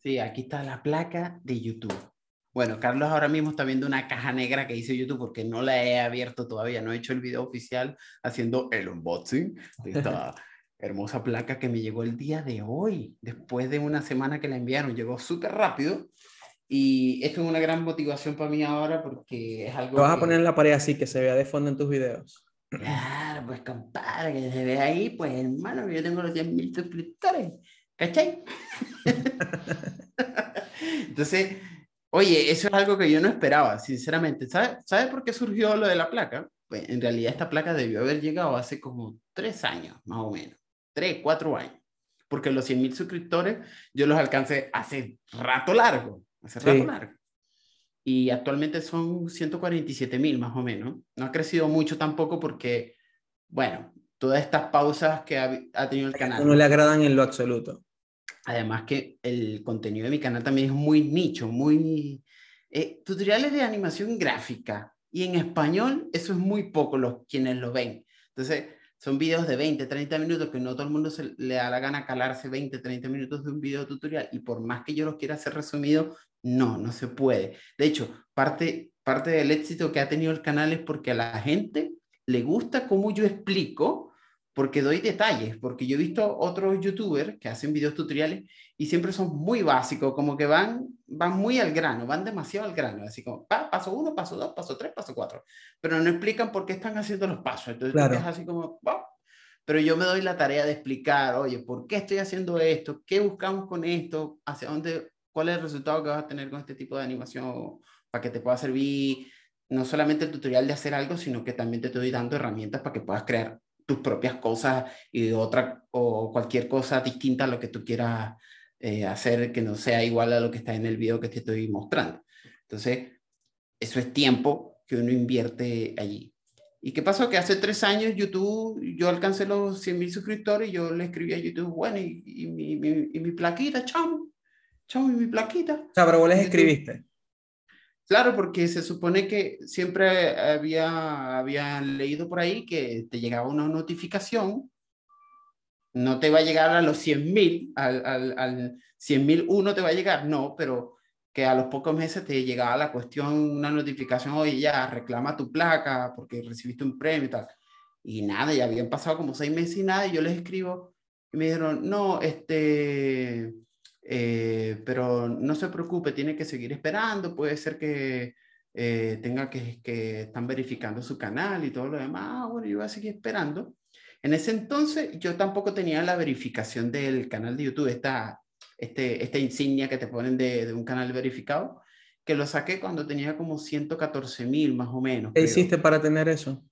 Sí, aquí está la placa de YouTube. Bueno, Carlos ahora mismo está viendo una caja negra que hizo YouTube porque no la he abierto todavía, no he hecho el video oficial haciendo el unboxing de esta hermosa placa que me llegó el día de hoy, después de una semana que la enviaron, llegó súper rápido y esto es una gran motivación para mí ahora porque es algo Lo vas a que- poner en la pared así, que se vea de fondo en tus videos. Claro, pues compadre, que se ve ahí, pues hermano, yo tengo los 10.000 suscriptores, ¿cachai? Entonces, oye, eso es algo que yo no esperaba, sinceramente. ¿Sabes sabe por qué surgió lo de la placa? pues en realidad esta placa debió haber llegado hace como tres años, más o menos. Tres, cuatro años. Porque los 100 mil suscriptores yo los alcancé hace rato largo. Hace rato largo. Y actualmente son 147 mil más o menos. No ha crecido mucho tampoco porque, bueno, todas estas pausas que ha, tenido el canal. No le agradan en lo absoluto. Además que el contenido de mi canal también es muy nicho, muy... Eh, tutoriales de animación gráfica y en español eso es muy poco los quienes lo ven. Entonces, son videos de 20, 30 minutos que no todo el mundo se le da la gana calarse 20, 30 minutos de un video tutorial y por más que yo los quiera hacer resumido, no, no se puede. De hecho, parte, parte del éxito que ha tenido el canal es porque a la gente le gusta cómo yo explico porque doy detalles, porque yo he visto otros youtubers que hacen videos tutoriales y siempre son muy básicos, como que van, van muy al grano, van demasiado al grano, así como paso uno, paso dos, paso tres, paso cuatro, pero no explican por qué están haciendo los pasos, entonces claro. es así como, pero yo me doy la tarea de explicar, oye, ¿por qué estoy haciendo esto? ¿Qué buscamos con esto? ¿Hacia dónde? ¿Cuál es el resultado que vas a tener con este tipo de animación para que te pueda servir? No solamente el tutorial de hacer algo, sino que también te estoy dando herramientas para que puedas crear tus propias cosas y otra o cualquier cosa distinta a lo que tú quieras eh, hacer que no sea igual a lo que está en el video que te estoy mostrando. Entonces, eso es tiempo que uno invierte allí. ¿Y qué pasó? Que hace tres años YouTube, yo alcancé los 100 mil suscriptores y yo le escribí a YouTube, bueno, y, y, mi, mi, y mi, plaquita, chamo, chamo, y mi plaquita. O sea, pero vos les escribiste. Claro, porque se supone que siempre había, había leído por ahí que te llegaba una notificación, no te va a llegar a los 100 mil, al, al, al 100 mil uno te va a llegar, no, pero que a los pocos meses te llegaba la cuestión, una notificación, oye, ya reclama tu placa porque recibiste un premio y tal. Y nada, ya habían pasado como seis meses y nada, y yo les escribo y me dijeron, no, este, eh, pero no se preocupe, tiene que seguir esperando, puede ser que eh, tenga que, que están verificando su canal y todo lo demás, ah, bueno, yo voy a seguir esperando. En ese entonces yo tampoco tenía la verificación del canal de YouTube, esta, este, esta insignia que te ponen de, de un canal verificado, que lo saqué cuando tenía como 114 mil más o menos. ¿Qué hiciste para tener eso?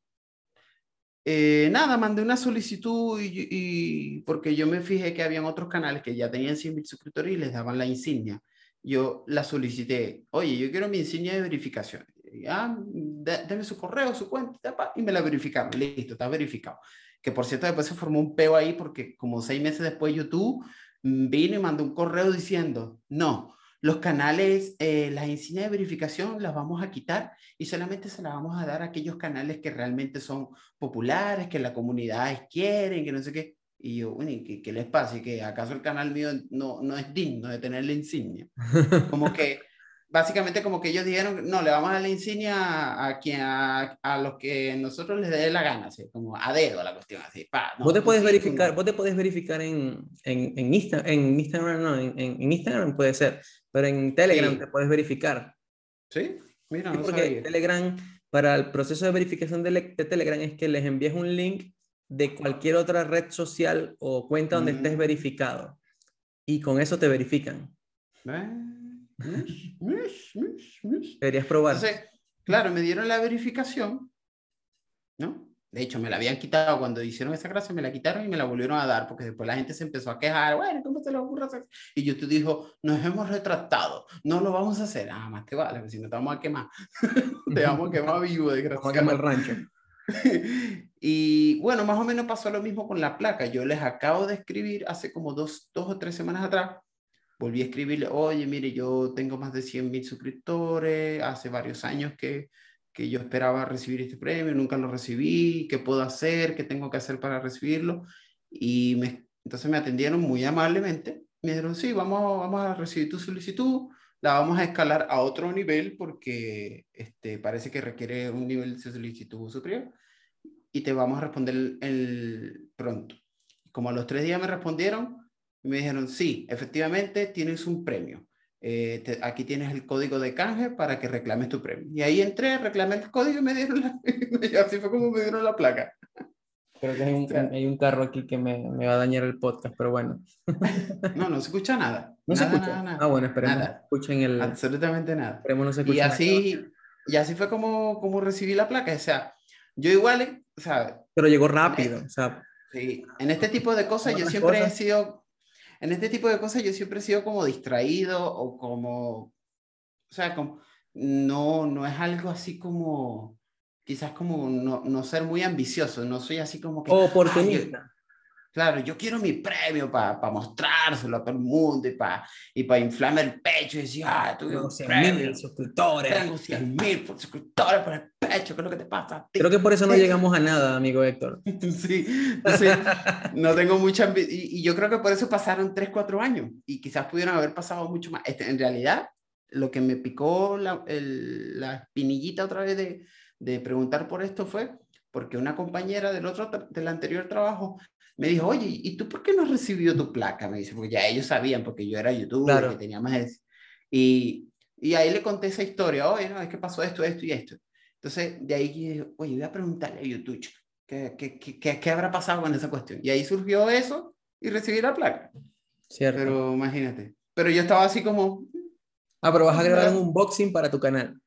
Eh, nada, mandé una solicitud y, porque yo me fijé que habían otros canales que ya tenían 100 mil suscriptores y les daban la insignia. Yo la solicité, oye, yo quiero mi insignia de verificación. Ah, déme su correo, su cuenta, y me la verificaron. Listo, está verificado. Que por cierto, después se formó un peo ahí porque como seis meses después YouTube mm, vino y mandó un correo diciendo, no, los canales, eh, las insignias de verificación las vamos a quitar y solamente se las vamos a dar a aquellos canales que realmente son populares, que la comunidad quieren, que no sé qué. Y yo, bueno, ¿qué, qué les pasa? ¿Y que acaso el canal mío no, no es digno de tener la insignia? Como que, básicamente como que ellos dijeron, no, le vamos a dar la insignia a, quien, a, a los que nosotros les dé la gana, así, como a dedo la cuestión, así. Pa, no, vos te puedes verificar, vos te puedes verificar en, en, en, Insta, en Instagram, no, en, en, Instagram puede ser, pero en Telegram sí. te puedes verificar. Sí, mira, sí, no porque sabía. Telegram, para el proceso de verificación de, de, Telegram es que les envíes un link de cualquier otra red social o cuenta donde mm. estés verificado. Y con eso te verifican. ¿Eh? Deberías probar. Entonces, claro, me dieron la verificación, ¿no? De hecho, me la habían quitado cuando hicieron esa clase, me la quitaron y me la volvieron a dar, porque después la gente se empezó a quejar, bueno, ¿cómo se le ocurre hacer? Y yo te dijo, nos hemos retractado, no lo vamos a hacer. Ah, más te vale, si no te vamos a quemar. te vamos a quemar vivo, desgraciado. Vamos a quemar el rancho. y bueno, más o menos pasó lo mismo con la placa. Yo les acabo de escribir hace como dos, dos o tres semanas atrás. Volví a escribirle, oye, mire, yo tengo más de 100 mil suscriptores, hace varios años que que yo esperaba recibir este premio, nunca lo recibí, qué puedo hacer, qué tengo que hacer para recibirlo. Y me, entonces me atendieron muy amablemente, me dijeron, sí, vamos, vamos a recibir tu solicitud, la vamos a escalar a otro nivel porque este, parece que requiere un nivel de solicitud superior y te vamos a responder el, el pronto. Como a los tres días me respondieron, me dijeron, sí, efectivamente tienes un premio eh, te, aquí tienes el código de canje para que reclames tu premio. Y ahí entré, reclamé el código y me dieron la, y así fue como me dieron la placa. Creo que hay un, hay un carro aquí que me, me, va a dañar el podcast, pero bueno. No, no se escucha nada. No nada, se escucha. Nada, nada. Ah, bueno, esperemos nada. que escuchen el. Absolutamente nada. Esperemos no se y así, y así fue como, como recibí la placa. O sea, yo igual, o sea... Pero llegó rápido, o sea... Sí, en este tipo de cosas yo siempre he sido, en este tipo de cosas yo siempre he sido como distraído o como, o sea, como, no, no es algo así como, quizás como no, no ser muy ambicioso, no soy así como que... Oportunista. Claro, yo quiero mi premio para mostrárselo a todo el mundo y para y pa inflarme el pecho y decir, ah, tuve un premio. suscriptores. Tengo 100 mil suscriptores por el pecho, ¿qué es lo que te pasa? Creo que por eso no llegamos a nada, amigo Héctor. sí, entonces no tengo mucha y, y, yo creo que por eso pasaron 3, 4 años y quizás pudieron haber pasado mucho más. Este, en realidad, lo que me picó la, el, la espinillita otra vez de, de preguntar por esto fue porque una compañera del otro del anterior trabajo me dijo, oye, ¿y tú por qué no has recibido tu placa? Me dice, porque ya ellos sabían, porque yo era youtuber, claro. que tenía más... Y, y ahí le conté esa historia, oye, no, es que pasó esto, esto y esto. Entonces, de ahí dije, oye, voy a preguntarle a YouTube, ¿qué, qué, qué, qué habrá pasado con esa cuestión? Y ahí surgió eso y recibí la placa. Cierto. Pero imagínate. Pero yo estaba así como... Ah, pero vas a grabar un unboxing para tu canal.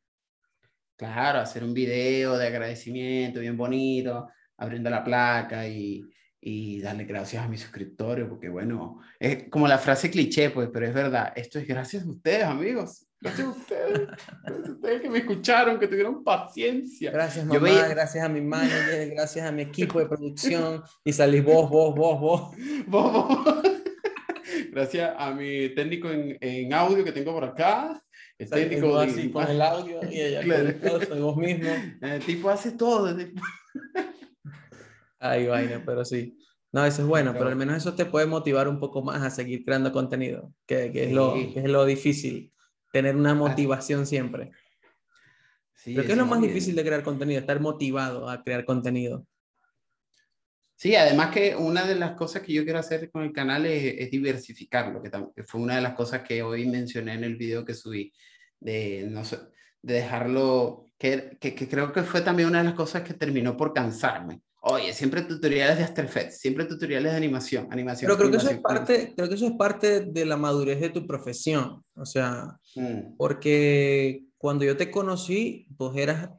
Claro, hacer un video de agradecimiento bien bonito, abriendo la placa y, y darle gracias a mis suscriptores, porque bueno, es como la frase cliché, pues, pero es verdad, esto es gracias a ustedes, amigos. Gracias a ustedes, gracias a ustedes que me escucharon, que tuvieron paciencia. Gracias, mamá, veía... gracias a mi manager, gracias a mi equipo de producción, y salís vos, vos, vos, vos. vos, vos. Gracias a mi técnico en, en, audio que tengo por acá. El técnico así con el audio y ella claro. todo, vos mismo. El tipo hace todo. Ay, vaina, pero sí. No, eso es bueno, pero, al menos eso te puede motivar un poco más a seguir creando contenido, que, que, es, sí. lo, que es lo difícil, tener una motivación siempre. Sí, pero ¿qué es lo más bien. difícil de crear contenido? Estar motivado a crear contenido. Sí, además que una de las cosas que yo quiero hacer con el canal es, es diversificarlo, que, que, fue una de las cosas que hoy mencioné en el video que subí, de, no sé, de dejarlo, que, que, que creo que fue también una de las cosas que terminó por cansarme Oye, siempre tutoriales de After Effects, siempre tutoriales de animación, animación. Pero creo que, eso es parte, creo que eso es parte de la madurez de tu profesión. O sea, mm. porque cuando yo te conocí, vos eras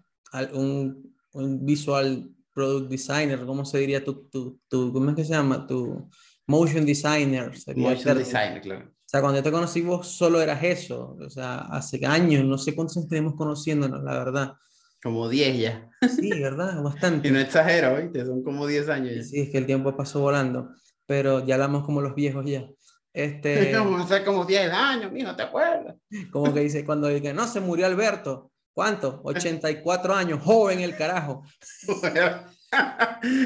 un, un visual product designer, ¿cómo se diría tu, tu, tu, ¿cómo es que se llama? Tu motion designer. Motion designer, claro. O sea, cuando yo te conocí vos solo eras eso. O sea, hace años, no sé cuántos años tenemos conociéndonos, la verdad. Como 10 ya. Sí, ¿verdad? Bastante. y no exagero, ¿viste? Son como 10 años ya. Sí, es que el tiempo pasó volando, pero ya hablamos como los viejos ya. Este... A hacer como 10 años, mijo, ¿te acuerdas? Como que dice, cuando dice, no, se murió Alberto. ¿Cuánto? 84 años, joven el carajo.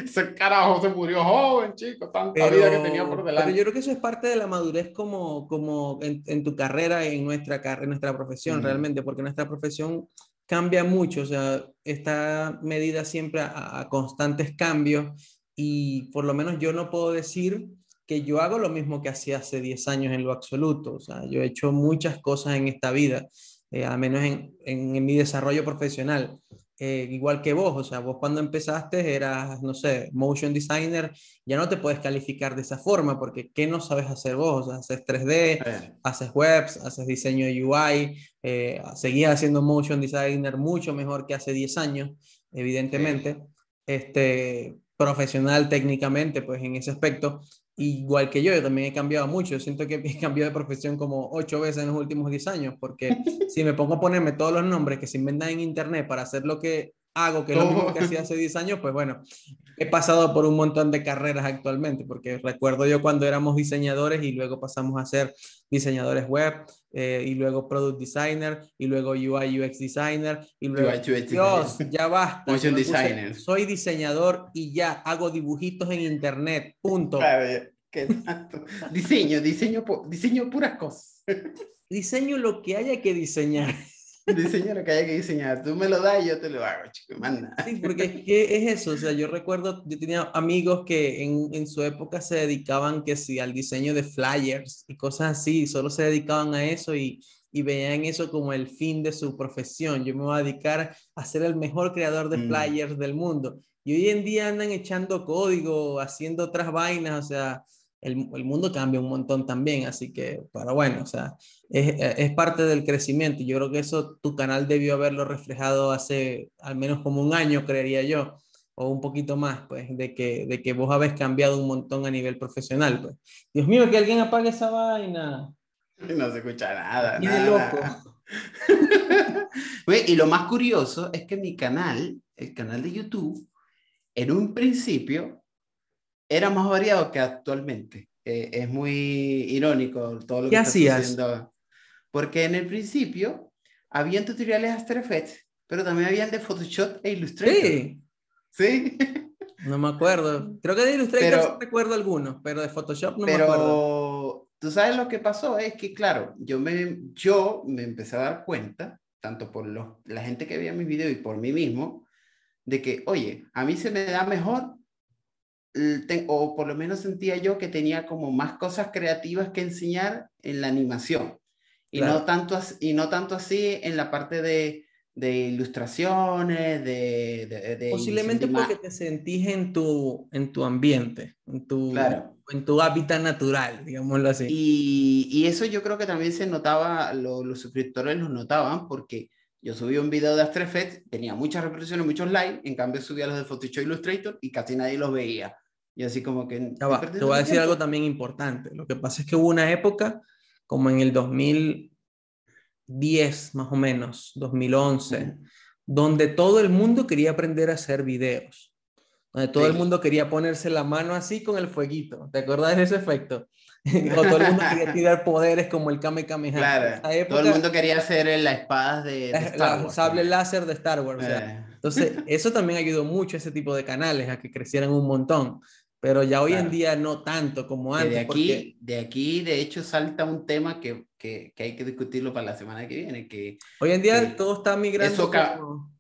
Ese carajo se murió joven, chico, tanta pero, vida que tenía por delante. Pero yo creo que eso es parte de la madurez como, como en, en tu carrera, en nuestra, en nuestra profesión, mm. realmente, porque nuestra profesión cambia mucho, o sea, está medida siempre a, constantes cambios y por lo menos yo no puedo decir que yo hago lo mismo que hacía hace 10 años en lo absoluto, o sea, yo he hecho muchas cosas en esta vida, eh, al menos en, en, en, mi desarrollo profesional. Eh, igual que vos, o sea, vos cuando empezaste eras, no sé, motion designer, ya no te puedes calificar de esa forma, porque ¿qué no sabes hacer vos? O sea, haces 3D, eh. haces webs, haces diseño UI, eh, seguías haciendo motion designer mucho mejor que hace 10 años, evidentemente, sí. este, profesional técnicamente, pues en ese aspecto, igual que yo, yo también he cambiado mucho. Yo siento que he cambiado de profesión como ocho veces en los últimos diez años, porque si me pongo a ponerme todos los nombres que se inventan en internet para hacer lo que hago, que es lo mismo que hacía hace 10 años, pues bueno, he pasado por un montón de carreras actualmente, porque recuerdo yo cuando éramos diseñadores y luego pasamos a ser diseñadores web, eh, y luego product designer, y luego UI UX designer, y luego, Dios, ya basta. Motion designer. Soy diseñador y ya hago dibujitos en internet, punto. ¿Qué tanto? diseño, diseño, diseño puras cosas. diseño lo que haya que diseñar. Diseña lo que haya que diseñar. Tú me lo das y yo te lo hago, chico, manda. Sí, porque es, que es eso. O sea, yo recuerdo, yo tenía amigos que en, en, su época se dedicaban, que sí, al diseño de flyers y cosas así. Solo se dedicaban a eso y, y veían eso como el fin de su profesión. Yo me voy a dedicar a ser el mejor creador de mm. flyers del mundo. Y hoy en día andan echando código, haciendo otras vainas, o sea, el, el, mundo cambia un montón también, así que, pero bueno, o sea, es, es, parte del crecimiento. Yo creo que eso tu canal debió haberlo reflejado hace al menos como un año, creería yo. o un poquito más, pues, de que, de que vos habéis cambiado un montón a nivel profesional, pues. Dios mío, que alguien apague esa vaina. No se escucha nada. Qué nada. loco. Güey, y lo más curioso es que mi canal, el canal de YouTube, en un principio era más variado que actualmente. Eh, es muy irónico todo lo que ¿Qué está hacías? sucediendo. Porque en el principio habían tutoriales After Effects, pero también habían de Photoshop e Illustrator. Sí, Sí. no me acuerdo. Creo que de Illustrator Pero- sí recuerdo algunos, pero de Photoshop no me acuerdo. Pero tú sabes lo que pasó es que, claro, yo me, yo me empecé a dar cuenta, tanto por los, la gente que veía mis videos y por mí mismo, de que, oye, a mí se me da mejor, o por lo menos sentía yo que tenía como más cosas creativas que enseñar en la animación. Y, Claro. no, tanto, y no tanto así en la parte de, de ilustraciones, de... de, de Posiblemente porque te sentís en tu, en tu ambiente, en tu, Claro. en tu hábitat natural, digámoslo así. Y, y eso yo creo que también se notaba, lo- los suscriptores lo notaban, porque yo subí un video de After Effects, tenía muchas reproducciones, muchos likes, en cambio subía los de Photoshop Illustrator y casi nadie los veía. Y así como que... Va, te voy a decir tiempo. algo también importante. Lo que pasa es que hubo una época, como en el 2010 más o menos, 2011, donde todo el mundo quería aprender a hacer videos. Donde todo el Sí. mundo quería ponerse la mano así con el fueguito. ¿Te acuerdas de ese efecto? o todo el mundo quería tirar poderes como el Kame Kameha. Claro, Esa todo época, el mundo quería hacer las espadas de, de la- Star la Wars. sable láser de Star Wars. o sea, Eh, entonces, eso también ayudó mucho a ese tipo de canales a que crecieran un montón. Pero ya hoy en Claro. día no tanto como antes. de porque- aquí, de aquí, de hecho, salta un tema que, que, que hay que discutirlo para la semana que viene, que Hoy en día todo está migrando. Eso como-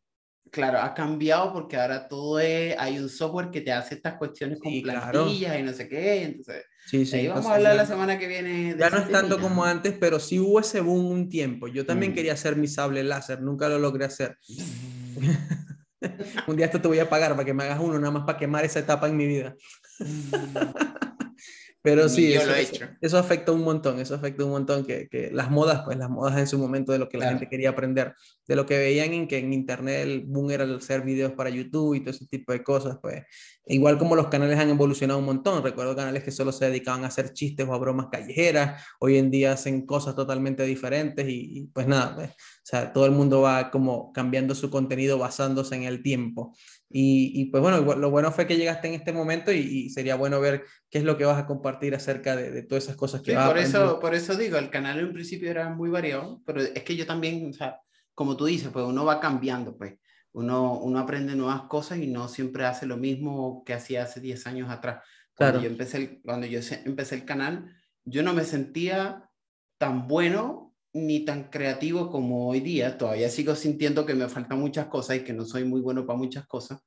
Claro, ha cambiado porque ahora todo es, hay un software que te hace estas cuestiones con Sí, claro. plantillas y no sé qué, entonces Sí, sí. ahí vamos a hablar la semana que viene. de Ya no es tanto como antes, pero sí hubo ese boom un tiempo. Yo también Mm. quería hacer mi sable láser, nunca lo logré hacer. un día esto te voy a pagar para que me hagas uno, nada más para quemar esa etapa en mi vida. Pero Ni sí, eso, he eso- afecta un montón, eso afecta un montón que, que las modas, pues las modas en su momento de lo que la Claro. gente quería aprender, de lo que veían en que en internet el boom era el hacer videos para YouTube y todo ese tipo de cosas, pues. Igual como los canales han evolucionado un montón, recuerdo canales que solo se dedicaban a hacer chistes o a bromas callejeras, hoy en día hacen cosas totalmente diferentes y, y, pues nada, pues, o sea, todo el mundo va como cambiando su contenido basándose en el tiempo. Y, y, pues bueno, lo bueno fue que llegaste en este momento y, y sería bueno ver qué es lo que vas a compartir acerca de, de todas esas cosas que Sí, vas a por aprender. eso, por eso digo, el canal en principio era muy variado, pero es que yo también, o sea, como tú dices, pues uno va cambiando, pues uno, uno aprende nuevas cosas y no siempre hace lo mismo que hacía hace 10 años atrás. Cuando Claro. yo empecé el, cuando yo empecé el canal, yo no me sentía tan bueno ni tan creativo como hoy día. Todavía sigo sintiendo que me faltan muchas cosas y que no soy muy bueno para muchas cosas,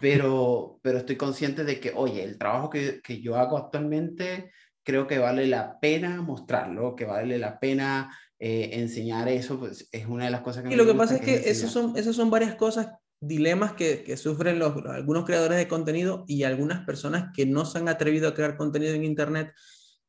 pero, pero estoy consciente de que, oye, el trabajo que, que yo hago actualmente creo que vale la pena mostrarlo, que vale la pena eh, enseñar eso, pues es una de las cosas que... Y lo me que pasa es que es esos enseñar. son, esos son varias cosas, dilemas que, que sufren los, algunos creadores de contenido y algunas personas que no se han atrevido a crear contenido en Internet.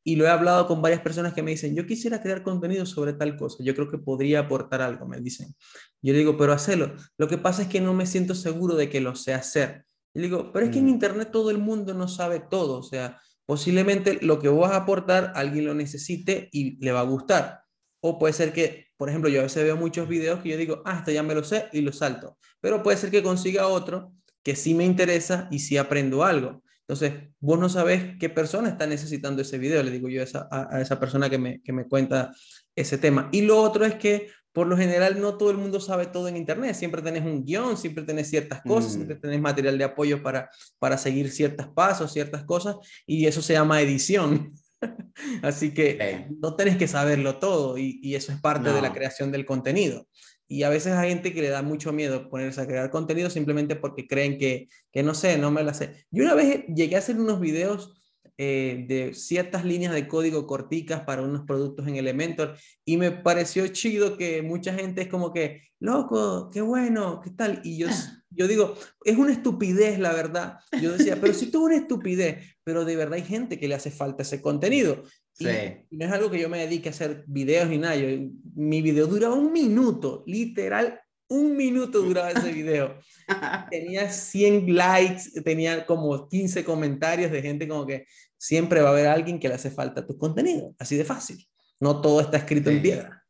Y lo he hablado con varias personas que me dicen, yo quisiera crear contenido sobre tal cosa, yo creo que podría aportar algo, me dicen. Yo le digo, pero hacelo. Lo que pasa es que no me siento seguro de que lo sé hacer. Y le digo, pero es que en Mm. Internet todo el mundo no sabe todo, o sea, posiblemente lo que vos vas a aportar, alguien lo necesite y le va a gustar. O puede ser que, por ejemplo, yo a veces veo muchos videos que yo digo, ah, esto ya me lo sé y lo salto. Pero puede ser que consiga otro que sí me interesa y sí aprendo algo. Entonces, vos no sabes qué persona está necesitando ese video, le digo yo a esa, a, a esa persona que me, que me cuenta ese tema. Y lo otro es que, por lo general, no todo el mundo sabe todo en Internet. Siempre tenés un guion, siempre tenés ciertas cosas, Mm. siempre tenés material de apoyo para, para seguir ciertos pasos, ciertas cosas, y eso se llama edición. Así que no tenés que saberlo todo y, y eso es parte de la creación del contenido. Y a veces hay gente que le da mucho miedo ponerse a crear contenido simplemente porque creen que, que no sé, no me la sé. Yo una vez llegué a hacer unos videos eh, de ciertas líneas de código corticas para unos productos en Elementor y me pareció chido que mucha gente es como que, loco, qué bueno, qué tal. Y yo, yo digo, es una estupidez, la verdad. Yo decía, pero si tuvo una estupidez, pero de verdad hay gente que le hace falta ese contenido. Y- Sí. Y, no es algo que yo me dedique a hacer videos ni nada. yo- mi video dura un minuto, literal, Un minuto duraba ese video. tenía 100 likes, tenía como 15 comentarios de gente como que siempre va a haber alguien que le hace falta tu contenido. Así de fácil. No todo está escrito en piedra.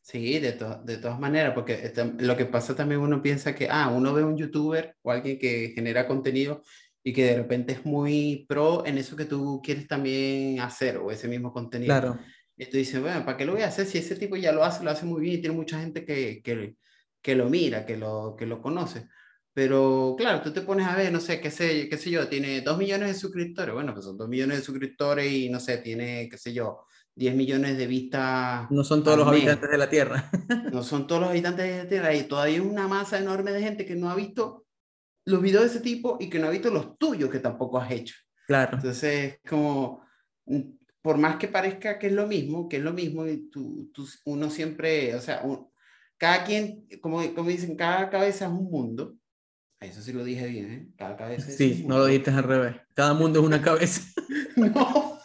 Sí, de, de todas maneras, porque este, lo que pasa también uno piensa que, ah, uno ve un youtuber o alguien que genera contenido y que de repente es muy pro en eso que tú quieres también hacer o ese mismo contenido. Claro. Y tú dices, bueno, ¿para qué lo voy a hacer si ese tipo ya lo hace, lo hace muy bien y tiene mucha gente que, que, que lo mira, que lo, que lo conoce? Pero claro, tú te pones a ver, no sé, qué sé, qué sé yo, tiene dos millones de suscriptores. Bueno, pues son dos millones de suscriptores y no sé, tiene, qué sé yo, 10 millones de vistas. No son todos los habitantes de la Tierra. no son todos los habitantes de la Tierra y todavía hay una masa enorme de gente que no ha visto los videos de ese tipo y que no ha visto los tuyos que tampoco has hecho. Claro. Entonces, como, por más que parezca que es lo mismo, que es lo mismo, y tú, tú uno siempre, o sea, cada quien, como, como dicen, cada cabeza es un mundo. Eso sí lo dije bien, ¿eh? Cada cabeza es Sí, no lo dijiste al revés. Cada mundo es una cabeza. no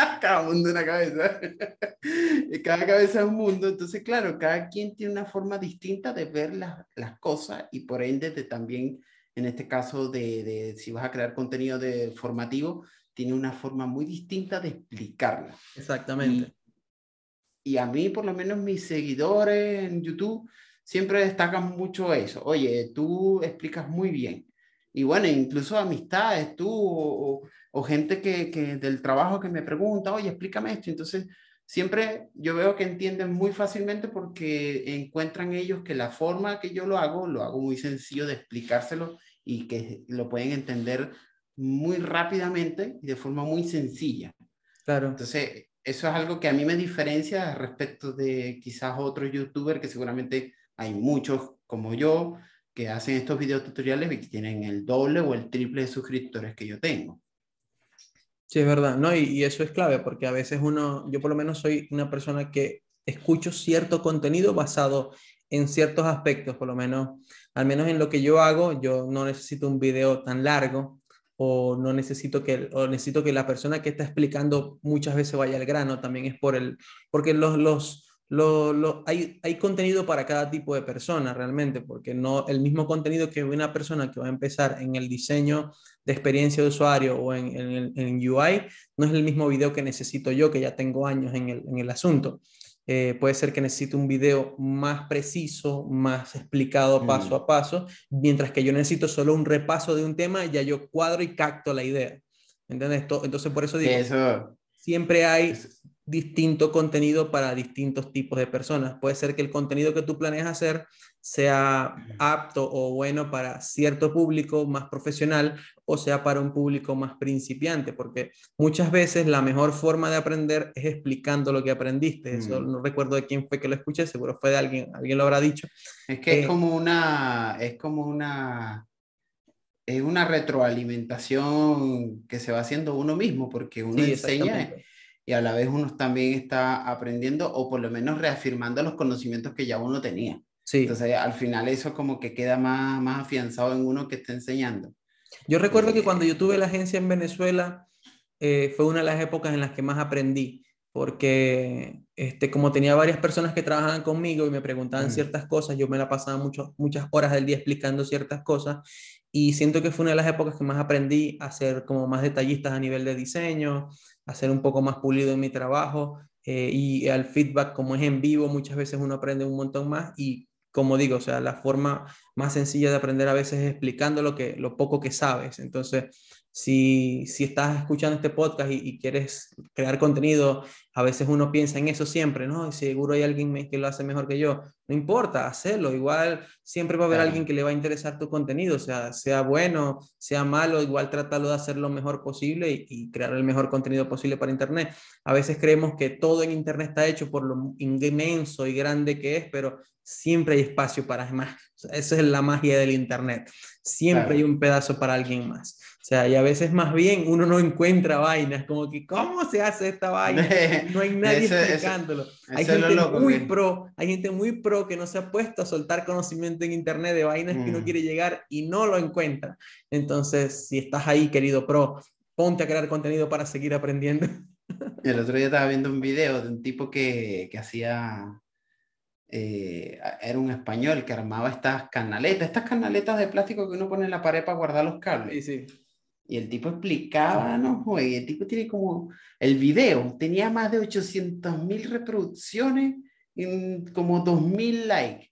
cada mundo una cabeza. cada cabeza es un mundo. Entonces, claro, cada quien tiene una forma distinta de ver las, las cosas y por ende de también, en este caso, de, de, si vas a crear contenido de formativo, tiene una forma muy distinta de explicarlo. Exactamente. Y, y a mí, por lo menos, mis seguidores en YouTube siempre destacan mucho eso. Oye, tú explicas muy bien. Y bueno, incluso amistades, tú o gente que, que, del trabajo que me pregunta, oye, explícame esto. Entonces, siempre yo veo que entienden muy fácilmente porque encuentran ellos que la forma que yo lo hago, lo hago muy sencillo de explicárselo y que lo pueden entender muy rápidamente y de forma muy sencilla. Claro. Entonces, eso es algo que a mí me diferencia respecto de quizás otros youtubers que seguramente hay muchos como yo que hacen estos videos tutoriales y que tienen el doble o el triple de suscriptores que yo tengo. Sí, es verdad, ¿no? Y, eso es clave porque a veces uno, yo por lo menos soy una persona que escucho cierto contenido basado en ciertos aspectos, por lo menos, al menos en lo que yo hago, yo no necesito un video tan largo o no necesito que, o necesito que la persona que está explicando muchas veces vaya al grano, también es por el, porque los, los, lo, lo, hay, hay contenido para cada tipo de persona realmente, porque no el mismo contenido que una persona que va a empezar en el diseño de experiencia de usuario o en, en, en UI, no es el mismo video que necesito yo, que ya tengo años en el, en el asunto. Eh, puede ser que necesite un video más preciso, más explicado paso mm. a paso, mientras que yo necesito solo un repaso de un tema, ya yo cuadro y capto la idea. ¿Entiendes? Entonces, por eso digo, eso, siempre hay distinto contenido para distintos tipos de personas. Puede ser que el contenido que tú planeas hacer sea apto o bueno para cierto público más profesional o sea para un público más principiante, porque muchas veces la mejor forma de aprender es explicando lo que aprendiste. Eso mm. no recuerdo de quién fue que lo escuché, seguro fue de alguien, alguien lo habrá dicho. Es que es eh, como una, es como una, es una retroalimentación que se va haciendo uno mismo, porque uno enseña y a la vez uno también está aprendiendo o por lo menos reafirmando los conocimientos que ya uno tenía. Sí. Entonces, al final eso como que queda más, más afianzado en uno que está enseñando. Yo recuerdo que cuando yo tuve la agencia en Venezuela, eh, fue una de las épocas en las que más aprendí, porque este, como tenía varias personas que trabajaban conmigo y me preguntaban mm. ciertas cosas, yo me la pasaba mucho, muchas horas del día explicando ciertas cosas y siento que fue una de las épocas que más aprendí a ser como más detallistas a nivel de diseño, a ser un poco más pulido en mi trabajo eh, y al feedback como es en vivo, muchas veces uno aprende un montón más y como digo, o sea, la forma más sencilla de aprender a veces es explicando lo, que, lo poco que sabes. Entonces, si, si estás escuchando este podcast y, quieres crear contenido, a veces uno piensa en eso siempre, ¿no? Y seguro hay alguien que lo hace mejor que yo. No importa, hacerlo. Igual siempre va a haber alguien que le va a interesar tu contenido, o sea, sea bueno, sea malo, igual trátalo de hacer lo mejor posible y, y crear el mejor contenido posible para Internet. A veces creemos que todo en Internet está hecho por lo inmenso y grande que es, pero siempre hay espacio para más. esa es la magia del Internet. Siempre hay un pedazo para alguien más. O sea, y a veces más bien uno no encuentra vainas, como que, ¿cómo se hace esta vaina? No hay nadie explicándolo. hay gente muy pro, hay gente muy pro que no se ha puesto a soltar conocimiento en Internet de vainas que uno mm. quiere llegar y no lo encuentra. Entonces, si estás ahí, querido pro, ponte a crear contenido para seguir aprendiendo. El otro día estaba viendo un video de un tipo que, que hacía eh, era un español que armaba estas canaletas, estas canaletas de plástico que uno pone en la pared para guardar los cables. Sí, sí. Y el tipo explicaba, no y el tipo tiene como, el video tenía más de 800 mil reproducciones y como 2 mil likes.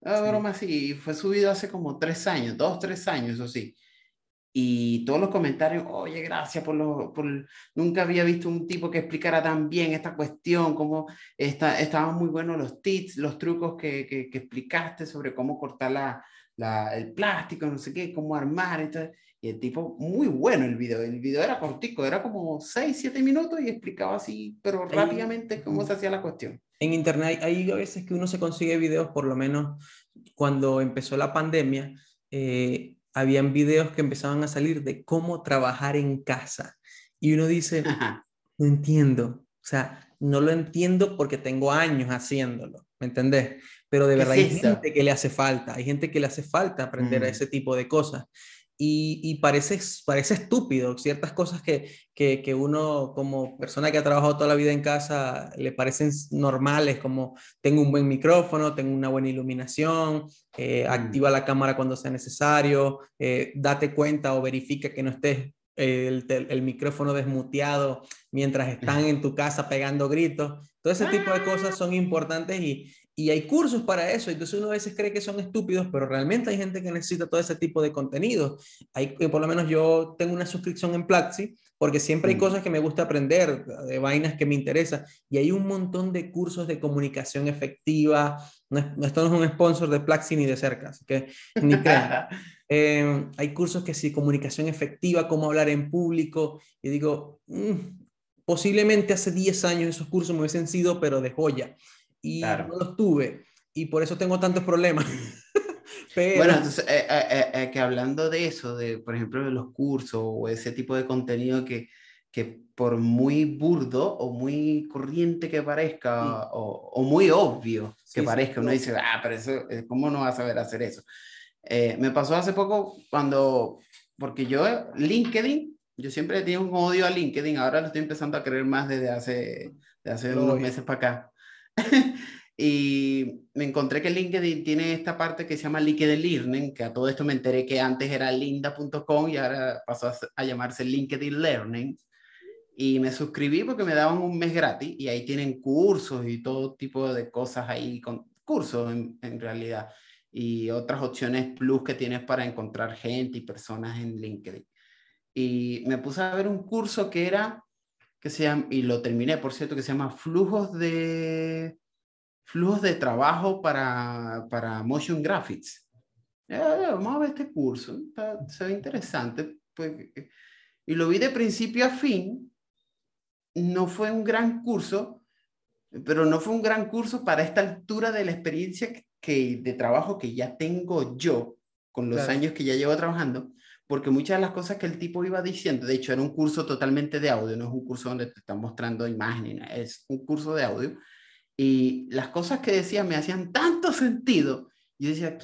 Una broma así, fue subido hace como tres años, dos, tres años, eso sí. Y todos los comentarios, oye, gracias por lo, por, nunca había visto un tipo que explicara tan bien esta cuestión, cómo está, estaban muy buenos los tips, los trucos que, que, que explicaste sobre cómo cortar la, la, el plástico, no sé qué, cómo armar. Entonces, y el tipo, muy bueno el video. El video era cortico, era como 6, 7 minutos y explicaba así, pero rápidamente cómo se hacía la cuestión. En internet hay a veces que uno se consigue videos, por lo menos cuando empezó la pandemia, eh, habían videos que empezaban a salir de cómo trabajar en casa. Y uno dice, no entiendo. O sea, no lo entiendo porque tengo años haciéndolo, ¿me entendés? Pero de verdad hay gente que le hace falta, hay gente que le hace falta aprender a mm. ese tipo de cosas y, parece, parece estúpido ciertas cosas que, que, uno como persona que ha trabajado toda la vida en casa le parecen normales, como tengo un buen micrófono, tengo una buena iluminación, eh, mm. activa la cámara cuando sea necesario, eh, date cuenta o verifica que no estés el, el, micrófono desmuteado mientras están en tu casa pegando gritos. Todo ese tipo de cosas son importantes y, y hay cursos para eso, entonces uno a veces cree que son estúpidos, pero realmente hay gente que necesita todo ese tipo de contenido. Hay, eh, por lo menos yo tengo una suscripción en Platzi, porque siempre hay mm. cosas que me gusta aprender, de vainas que me interesan, y hay un montón de cursos de comunicación efectiva. esto no es un sponsor de Platzi ni de cerca, así que ni crean. Em, hay cursos que sí, comunicación efectiva, cómo hablar en público, y digo, mm, posiblemente hace 10 años esos cursos me hubiesen sido, pero de joya y no los tuve y por eso tengo tantos problemas. Bueno, entonces, eh, eh, eh, que hablando de eso, de por ejemplo de los cursos o ese tipo de contenido que, que por muy burdo o muy corriente que parezca o, o, muy obvio que parezca, uno dice, ah, pero eso, ¿cómo no vas a saber hacer eso? me pasó hace poco cuando, porque yo, LinkedIn, yo siempre he tenido un odio a LinkedIn, ahora lo estoy empezando a creer más desde hace, desde hace unos meses para acá. y me encontré que LinkedIn tiene esta parte que se llama LinkedIn Learning, que a todo esto me enteré que antes era linda.com y ahora pasó a, llamarse LinkedIn Learning. Y me suscribí porque me daban un mes gratis y ahí tienen cursos y todo tipo de cosas ahí, con cursos en, en realidad, y otras opciones plus que tienes para encontrar gente y personas en LinkedIn. Y me puse a ver un curso que era que se llama, y lo terminé, por cierto, que se llama Flujos de, flujos de trabajo para, para motion graphics. vamos a ver este curso, se ve interesante. Pues, y lo vi de principio a fin. No fue un gran curso, pero no fue un gran curso para esta altura de la experiencia que, de trabajo que ya tengo yo, con los años que ya llevo trabajando porque muchas de las cosas que el tipo iba diciendo, de hecho era un curso totalmente de audio, no es un curso donde te están mostrando imágenes, es un curso de audio, y las cosas que decía me hacían tanto sentido. Yo decía,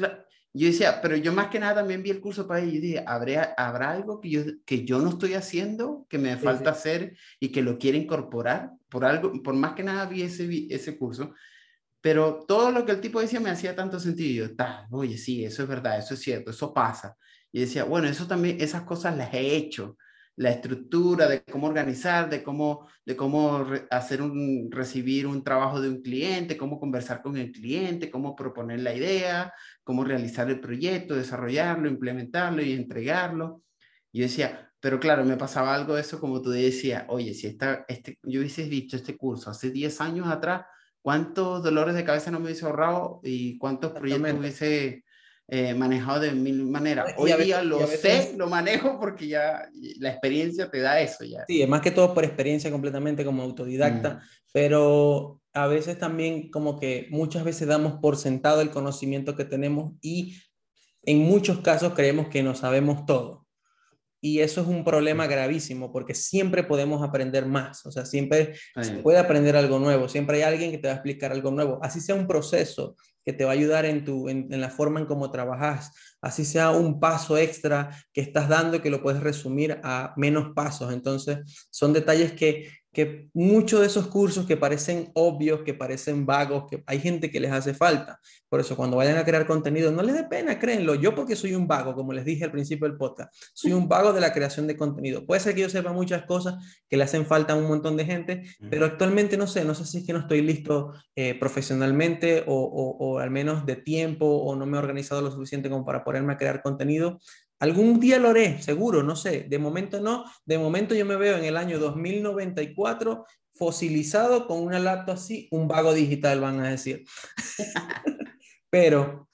yo decía, pero yo más que nada también vi el curso para ellos y dije, ¿habrá, ¿habrá algo que yo, que yo no estoy haciendo, que me falta hacer y que lo quiere incorporar? Por algo, por más que nada vi ese, ese curso, pero todo lo que el tipo decía me hacía tanto sentido. yo, oye, sí, eso es verdad, eso es cierto, eso pasa. Y decía, bueno, eso también, esas cosas las he hecho. La estructura de cómo organizar, de cómo, de cómo hacer un, recibir un trabajo de un cliente, cómo conversar con el cliente, cómo proponer la idea, cómo realizar el proyecto, desarrollarlo, implementarlo y entregarlo. Y yo decía, pero claro, me pasaba algo de eso como tú decías, oye, si esta, este, yo hubiese visto este curso hace 10 años atrás, ¿cuántos dolores de cabeza no me hubiese ahorrado y cuántos proyectos hubiese eh, manejado de mil maneras. Hoy día lo sé, lo manejo porque ya la experiencia te da eso ya. Sí, es más que todo por experiencia completamente como autodidacta, mm. pero a veces también como que muchas veces damos por sentado el conocimiento que tenemos y en muchos casos creemos que no sabemos todo. Y eso es un problema gravísimo porque siempre podemos aprender más, o sea, siempre se puede aprender algo nuevo, siempre hay alguien que te va a explicar algo nuevo, así sea un proceso que te va a ayudar en, tu, en, la forma en cómo trabajas, así sea un paso extra que estás dando que lo puedes resumir a menos pasos. Entonces, son detalles que que muchos de esos cursos que parecen obvios, que parecen vagos, que hay gente que les hace falta. Por eso cuando vayan a crear contenido, no les dé pena, créenlo. Yo porque soy un vago, como les dije al principio del podcast, soy un vago de la creación de contenido. Puede ser que yo sepa muchas cosas que le hacen falta a un montón de gente, pero actualmente no sé, no sé si es que no estoy listo eh, profesionalmente o, o al menos de tiempo o no me he organizado lo suficiente como para ponerme a crear contenido. Algún día lo haré, seguro, no sé. De momento no. De momento yo me veo en el año 2094 fosilizado con una laptop así, un vago digital, van a decir. pero,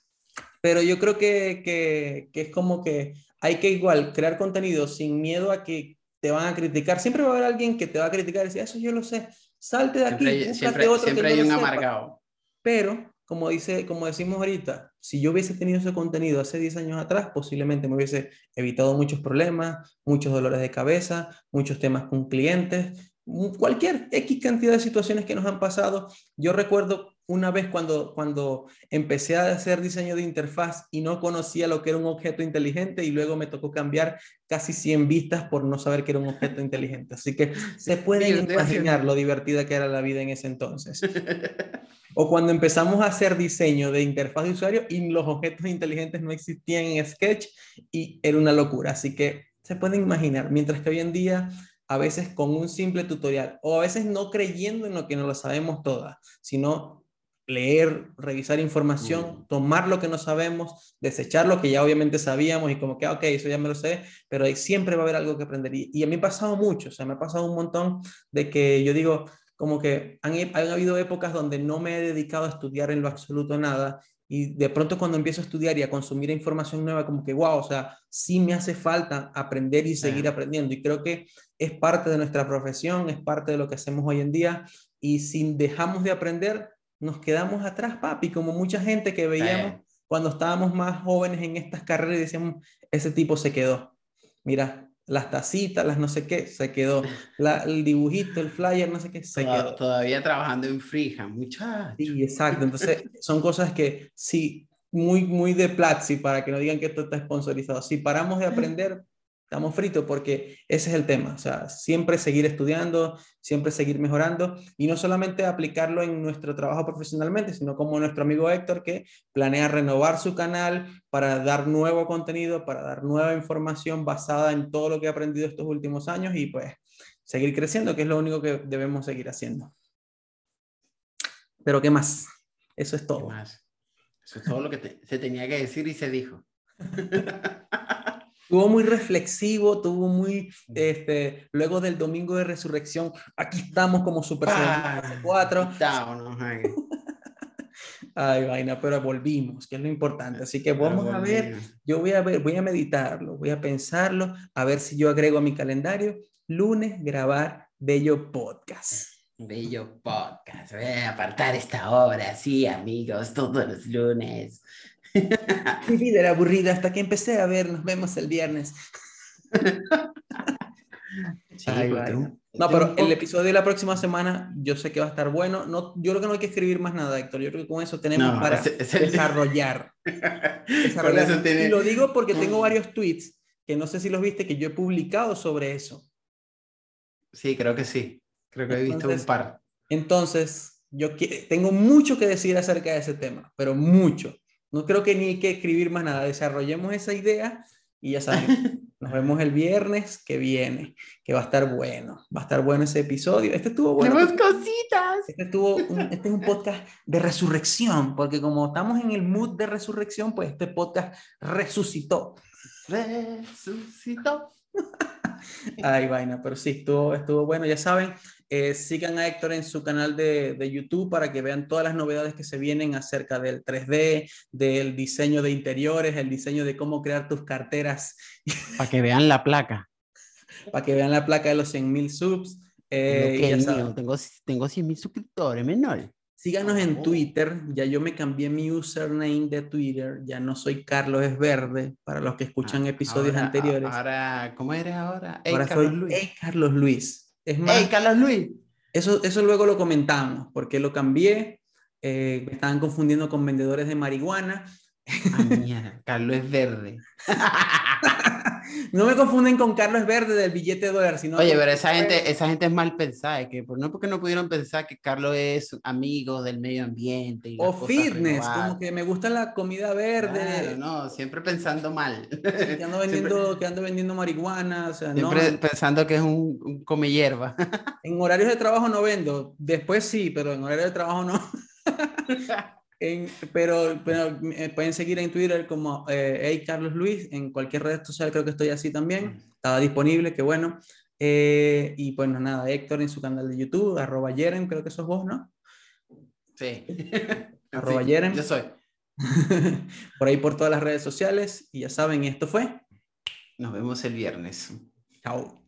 pero yo creo que, que, que, es como que hay que igual crear contenido sin miedo a que te van a criticar. Siempre va a haber alguien que te va a criticar y decir, eso yo lo sé, salte de aquí, siempre, siempre, otro siempre hay un amargado. Pero como, dice, como decimos ahorita, si yo hubiese tenido ese contenido hace 10 años atrás, posiblemente me hubiese evitado muchos problemas, muchos dolores de cabeza, muchos temas con clientes, cualquier X cantidad de situaciones que nos han pasado. Yo recuerdo una vez cuando, cuando empecé a hacer diseño de interfaz y no conocía lo que era un objeto inteligente y luego me tocó cambiar casi 100 vistas por no saber que era un objeto inteligente. Así que se pueden imaginar lo divertida que era la vida en ese entonces. O cuando empezamos a hacer diseño de interfaz de usuario y los objetos inteligentes no existían en Sketch y era una locura. Así que se pueden imaginar, mientras que hoy en día a veces con un simple tutorial o a veces no creyendo en lo que no lo sabemos todas, sino leer, revisar información, tomar lo que no sabemos, desechar lo que ya obviamente sabíamos y como que, ok, eso ya me lo sé, pero ahí siempre va a haber algo que aprender. Y, y a mí me ha pasado mucho, o sea, me ha pasado un montón de que yo digo, como que han, han, habido épocas donde no me he dedicado a estudiar en lo absoluto nada y de pronto cuando empiezo a estudiar y a consumir información nueva, como que, wow, o sea, sí me hace falta aprender y seguir aprendiendo. Y creo que es parte de nuestra profesión, es parte de lo que hacemos hoy en día. Y si dejamos de aprender, nos quedamos atrás, papi, como mucha gente que veíamos cuando estábamos más jóvenes en estas carreras y decíamos, ese tipo se quedó. Mira, las tacitas, las no sé qué, se quedó. el dibujito, el flyer, no sé qué, se quedó. Todavía trabajando en Freehand, muchachos. Sí, exacto. Entonces, son cosas que sí, muy, muy de Platzi, para que no digan que esto está sponsorizado. Si paramos de aprender, estamos fritos porque ese es el tema, o sea, siempre seguir estudiando, siempre seguir mejorando y no solamente aplicarlo en nuestro trabajo profesionalmente, sino como nuestro amigo Héctor que planea renovar su canal para dar nuevo contenido, para dar nueva información basada en todo lo que ha aprendido estos últimos años y pues seguir creciendo, que es lo único que debemos seguir haciendo. Pero ¿qué más? Eso es todo. Eso es todo lo que se tenía que decir y se dijo. Tuvo muy reflexivo, tuvo muy, este, luego del domingo de resurrección, aquí estamos como Super ah, 4. Ay, vaina, pero volvimos, que es lo importante. Así que vamos a ver, yo voy a ver, voy a meditarlo, voy a pensarlo, a ver si yo agrego a mi calendario lunes grabar Bello Podcast. Bello Podcast, voy a apartar esta hora, sí, amigos, todos los lunes. Mi vida era aburrida hasta que empecé a ver, nos vemos el viernes. no, pero el episodio de la próxima semana yo sé que va a estar bueno. No, yo creo que no hay que escribir más nada, Héctor. Yo creo que con eso tenemos para desarrollar. Y lo digo porque tengo varios tweets que no sé si los viste que yo he publicado sobre eso. Sí, creo que sí. Creo que he visto un par. Entonces, yo tengo mucho que decir acerca de ese tema, pero mucho. No creo que ni hay que escribir más nada. Desarrollemos esa idea y ya saben. Nos vemos el viernes que viene, que va a estar bueno. Va a estar bueno ese episodio. Este estuvo bueno. Tenemos cositas. Este, estuvo este es un podcast de resurrección, porque como estamos en el mood de resurrección, pues este podcast resucitó. Resucitó. Ay, vaina, pero sí, estuvo, estuvo bueno. Ya saben, eh, sigan a Héctor en su canal de, de, YouTube para que vean todas las novedades que se vienen acerca del 3D, del diseño de interiores, el diseño de cómo crear tus carteras. Para que vean la placa. para que vean la placa de los 100.000 subs. Eh, tengo, tengo 100.000 suscriptores, menor. Síganos en Twitter, ya yo me cambié mi username de Twitter, ya no soy Carlos es Verde, para los que escuchan ah, episodios anteriores. Ahora, ¿cómo eres ahora? ahora Carlos Luis. Carlos Luis. Es más, Carlos Luis! Eso, eso luego lo comentamos, porque lo cambié, eh, me estaban confundiendo con vendedores de marihuana. Ah, mierda, Carlos es verde. no me confunden con Carlos Verde del billete de dólar, sino. Oye, que- pero esa gente, esa gente es mal pensada, que por- no porque no pudieron pensar que Carlos es amigo del medio ambiente y O fitness, como que me gusta la comida verde. Claro, no, siempre pensando mal. Que ando, vendiendo, que ando vendiendo marihuana, o sea, no, Siempre pensando que es un, un come hierba. en horarios de trabajo no vendo, después sí, pero en horario de trabajo no. En- pero pero me pueden seguir en Twitter como eh, hey Carlos Luis, en cualquier red social creo que estoy así también, estaba disponible, qué bueno. Eh, y pues no, nada, Héctor en su canal de YouTube, arroba Jerem, creo que sos vos, ¿no? Sí. Arroba Sí, Jerem. Yo soy. por ahí por todas las redes sociales, y ya saben, y esto fue. Nos vemos el viernes. Chao.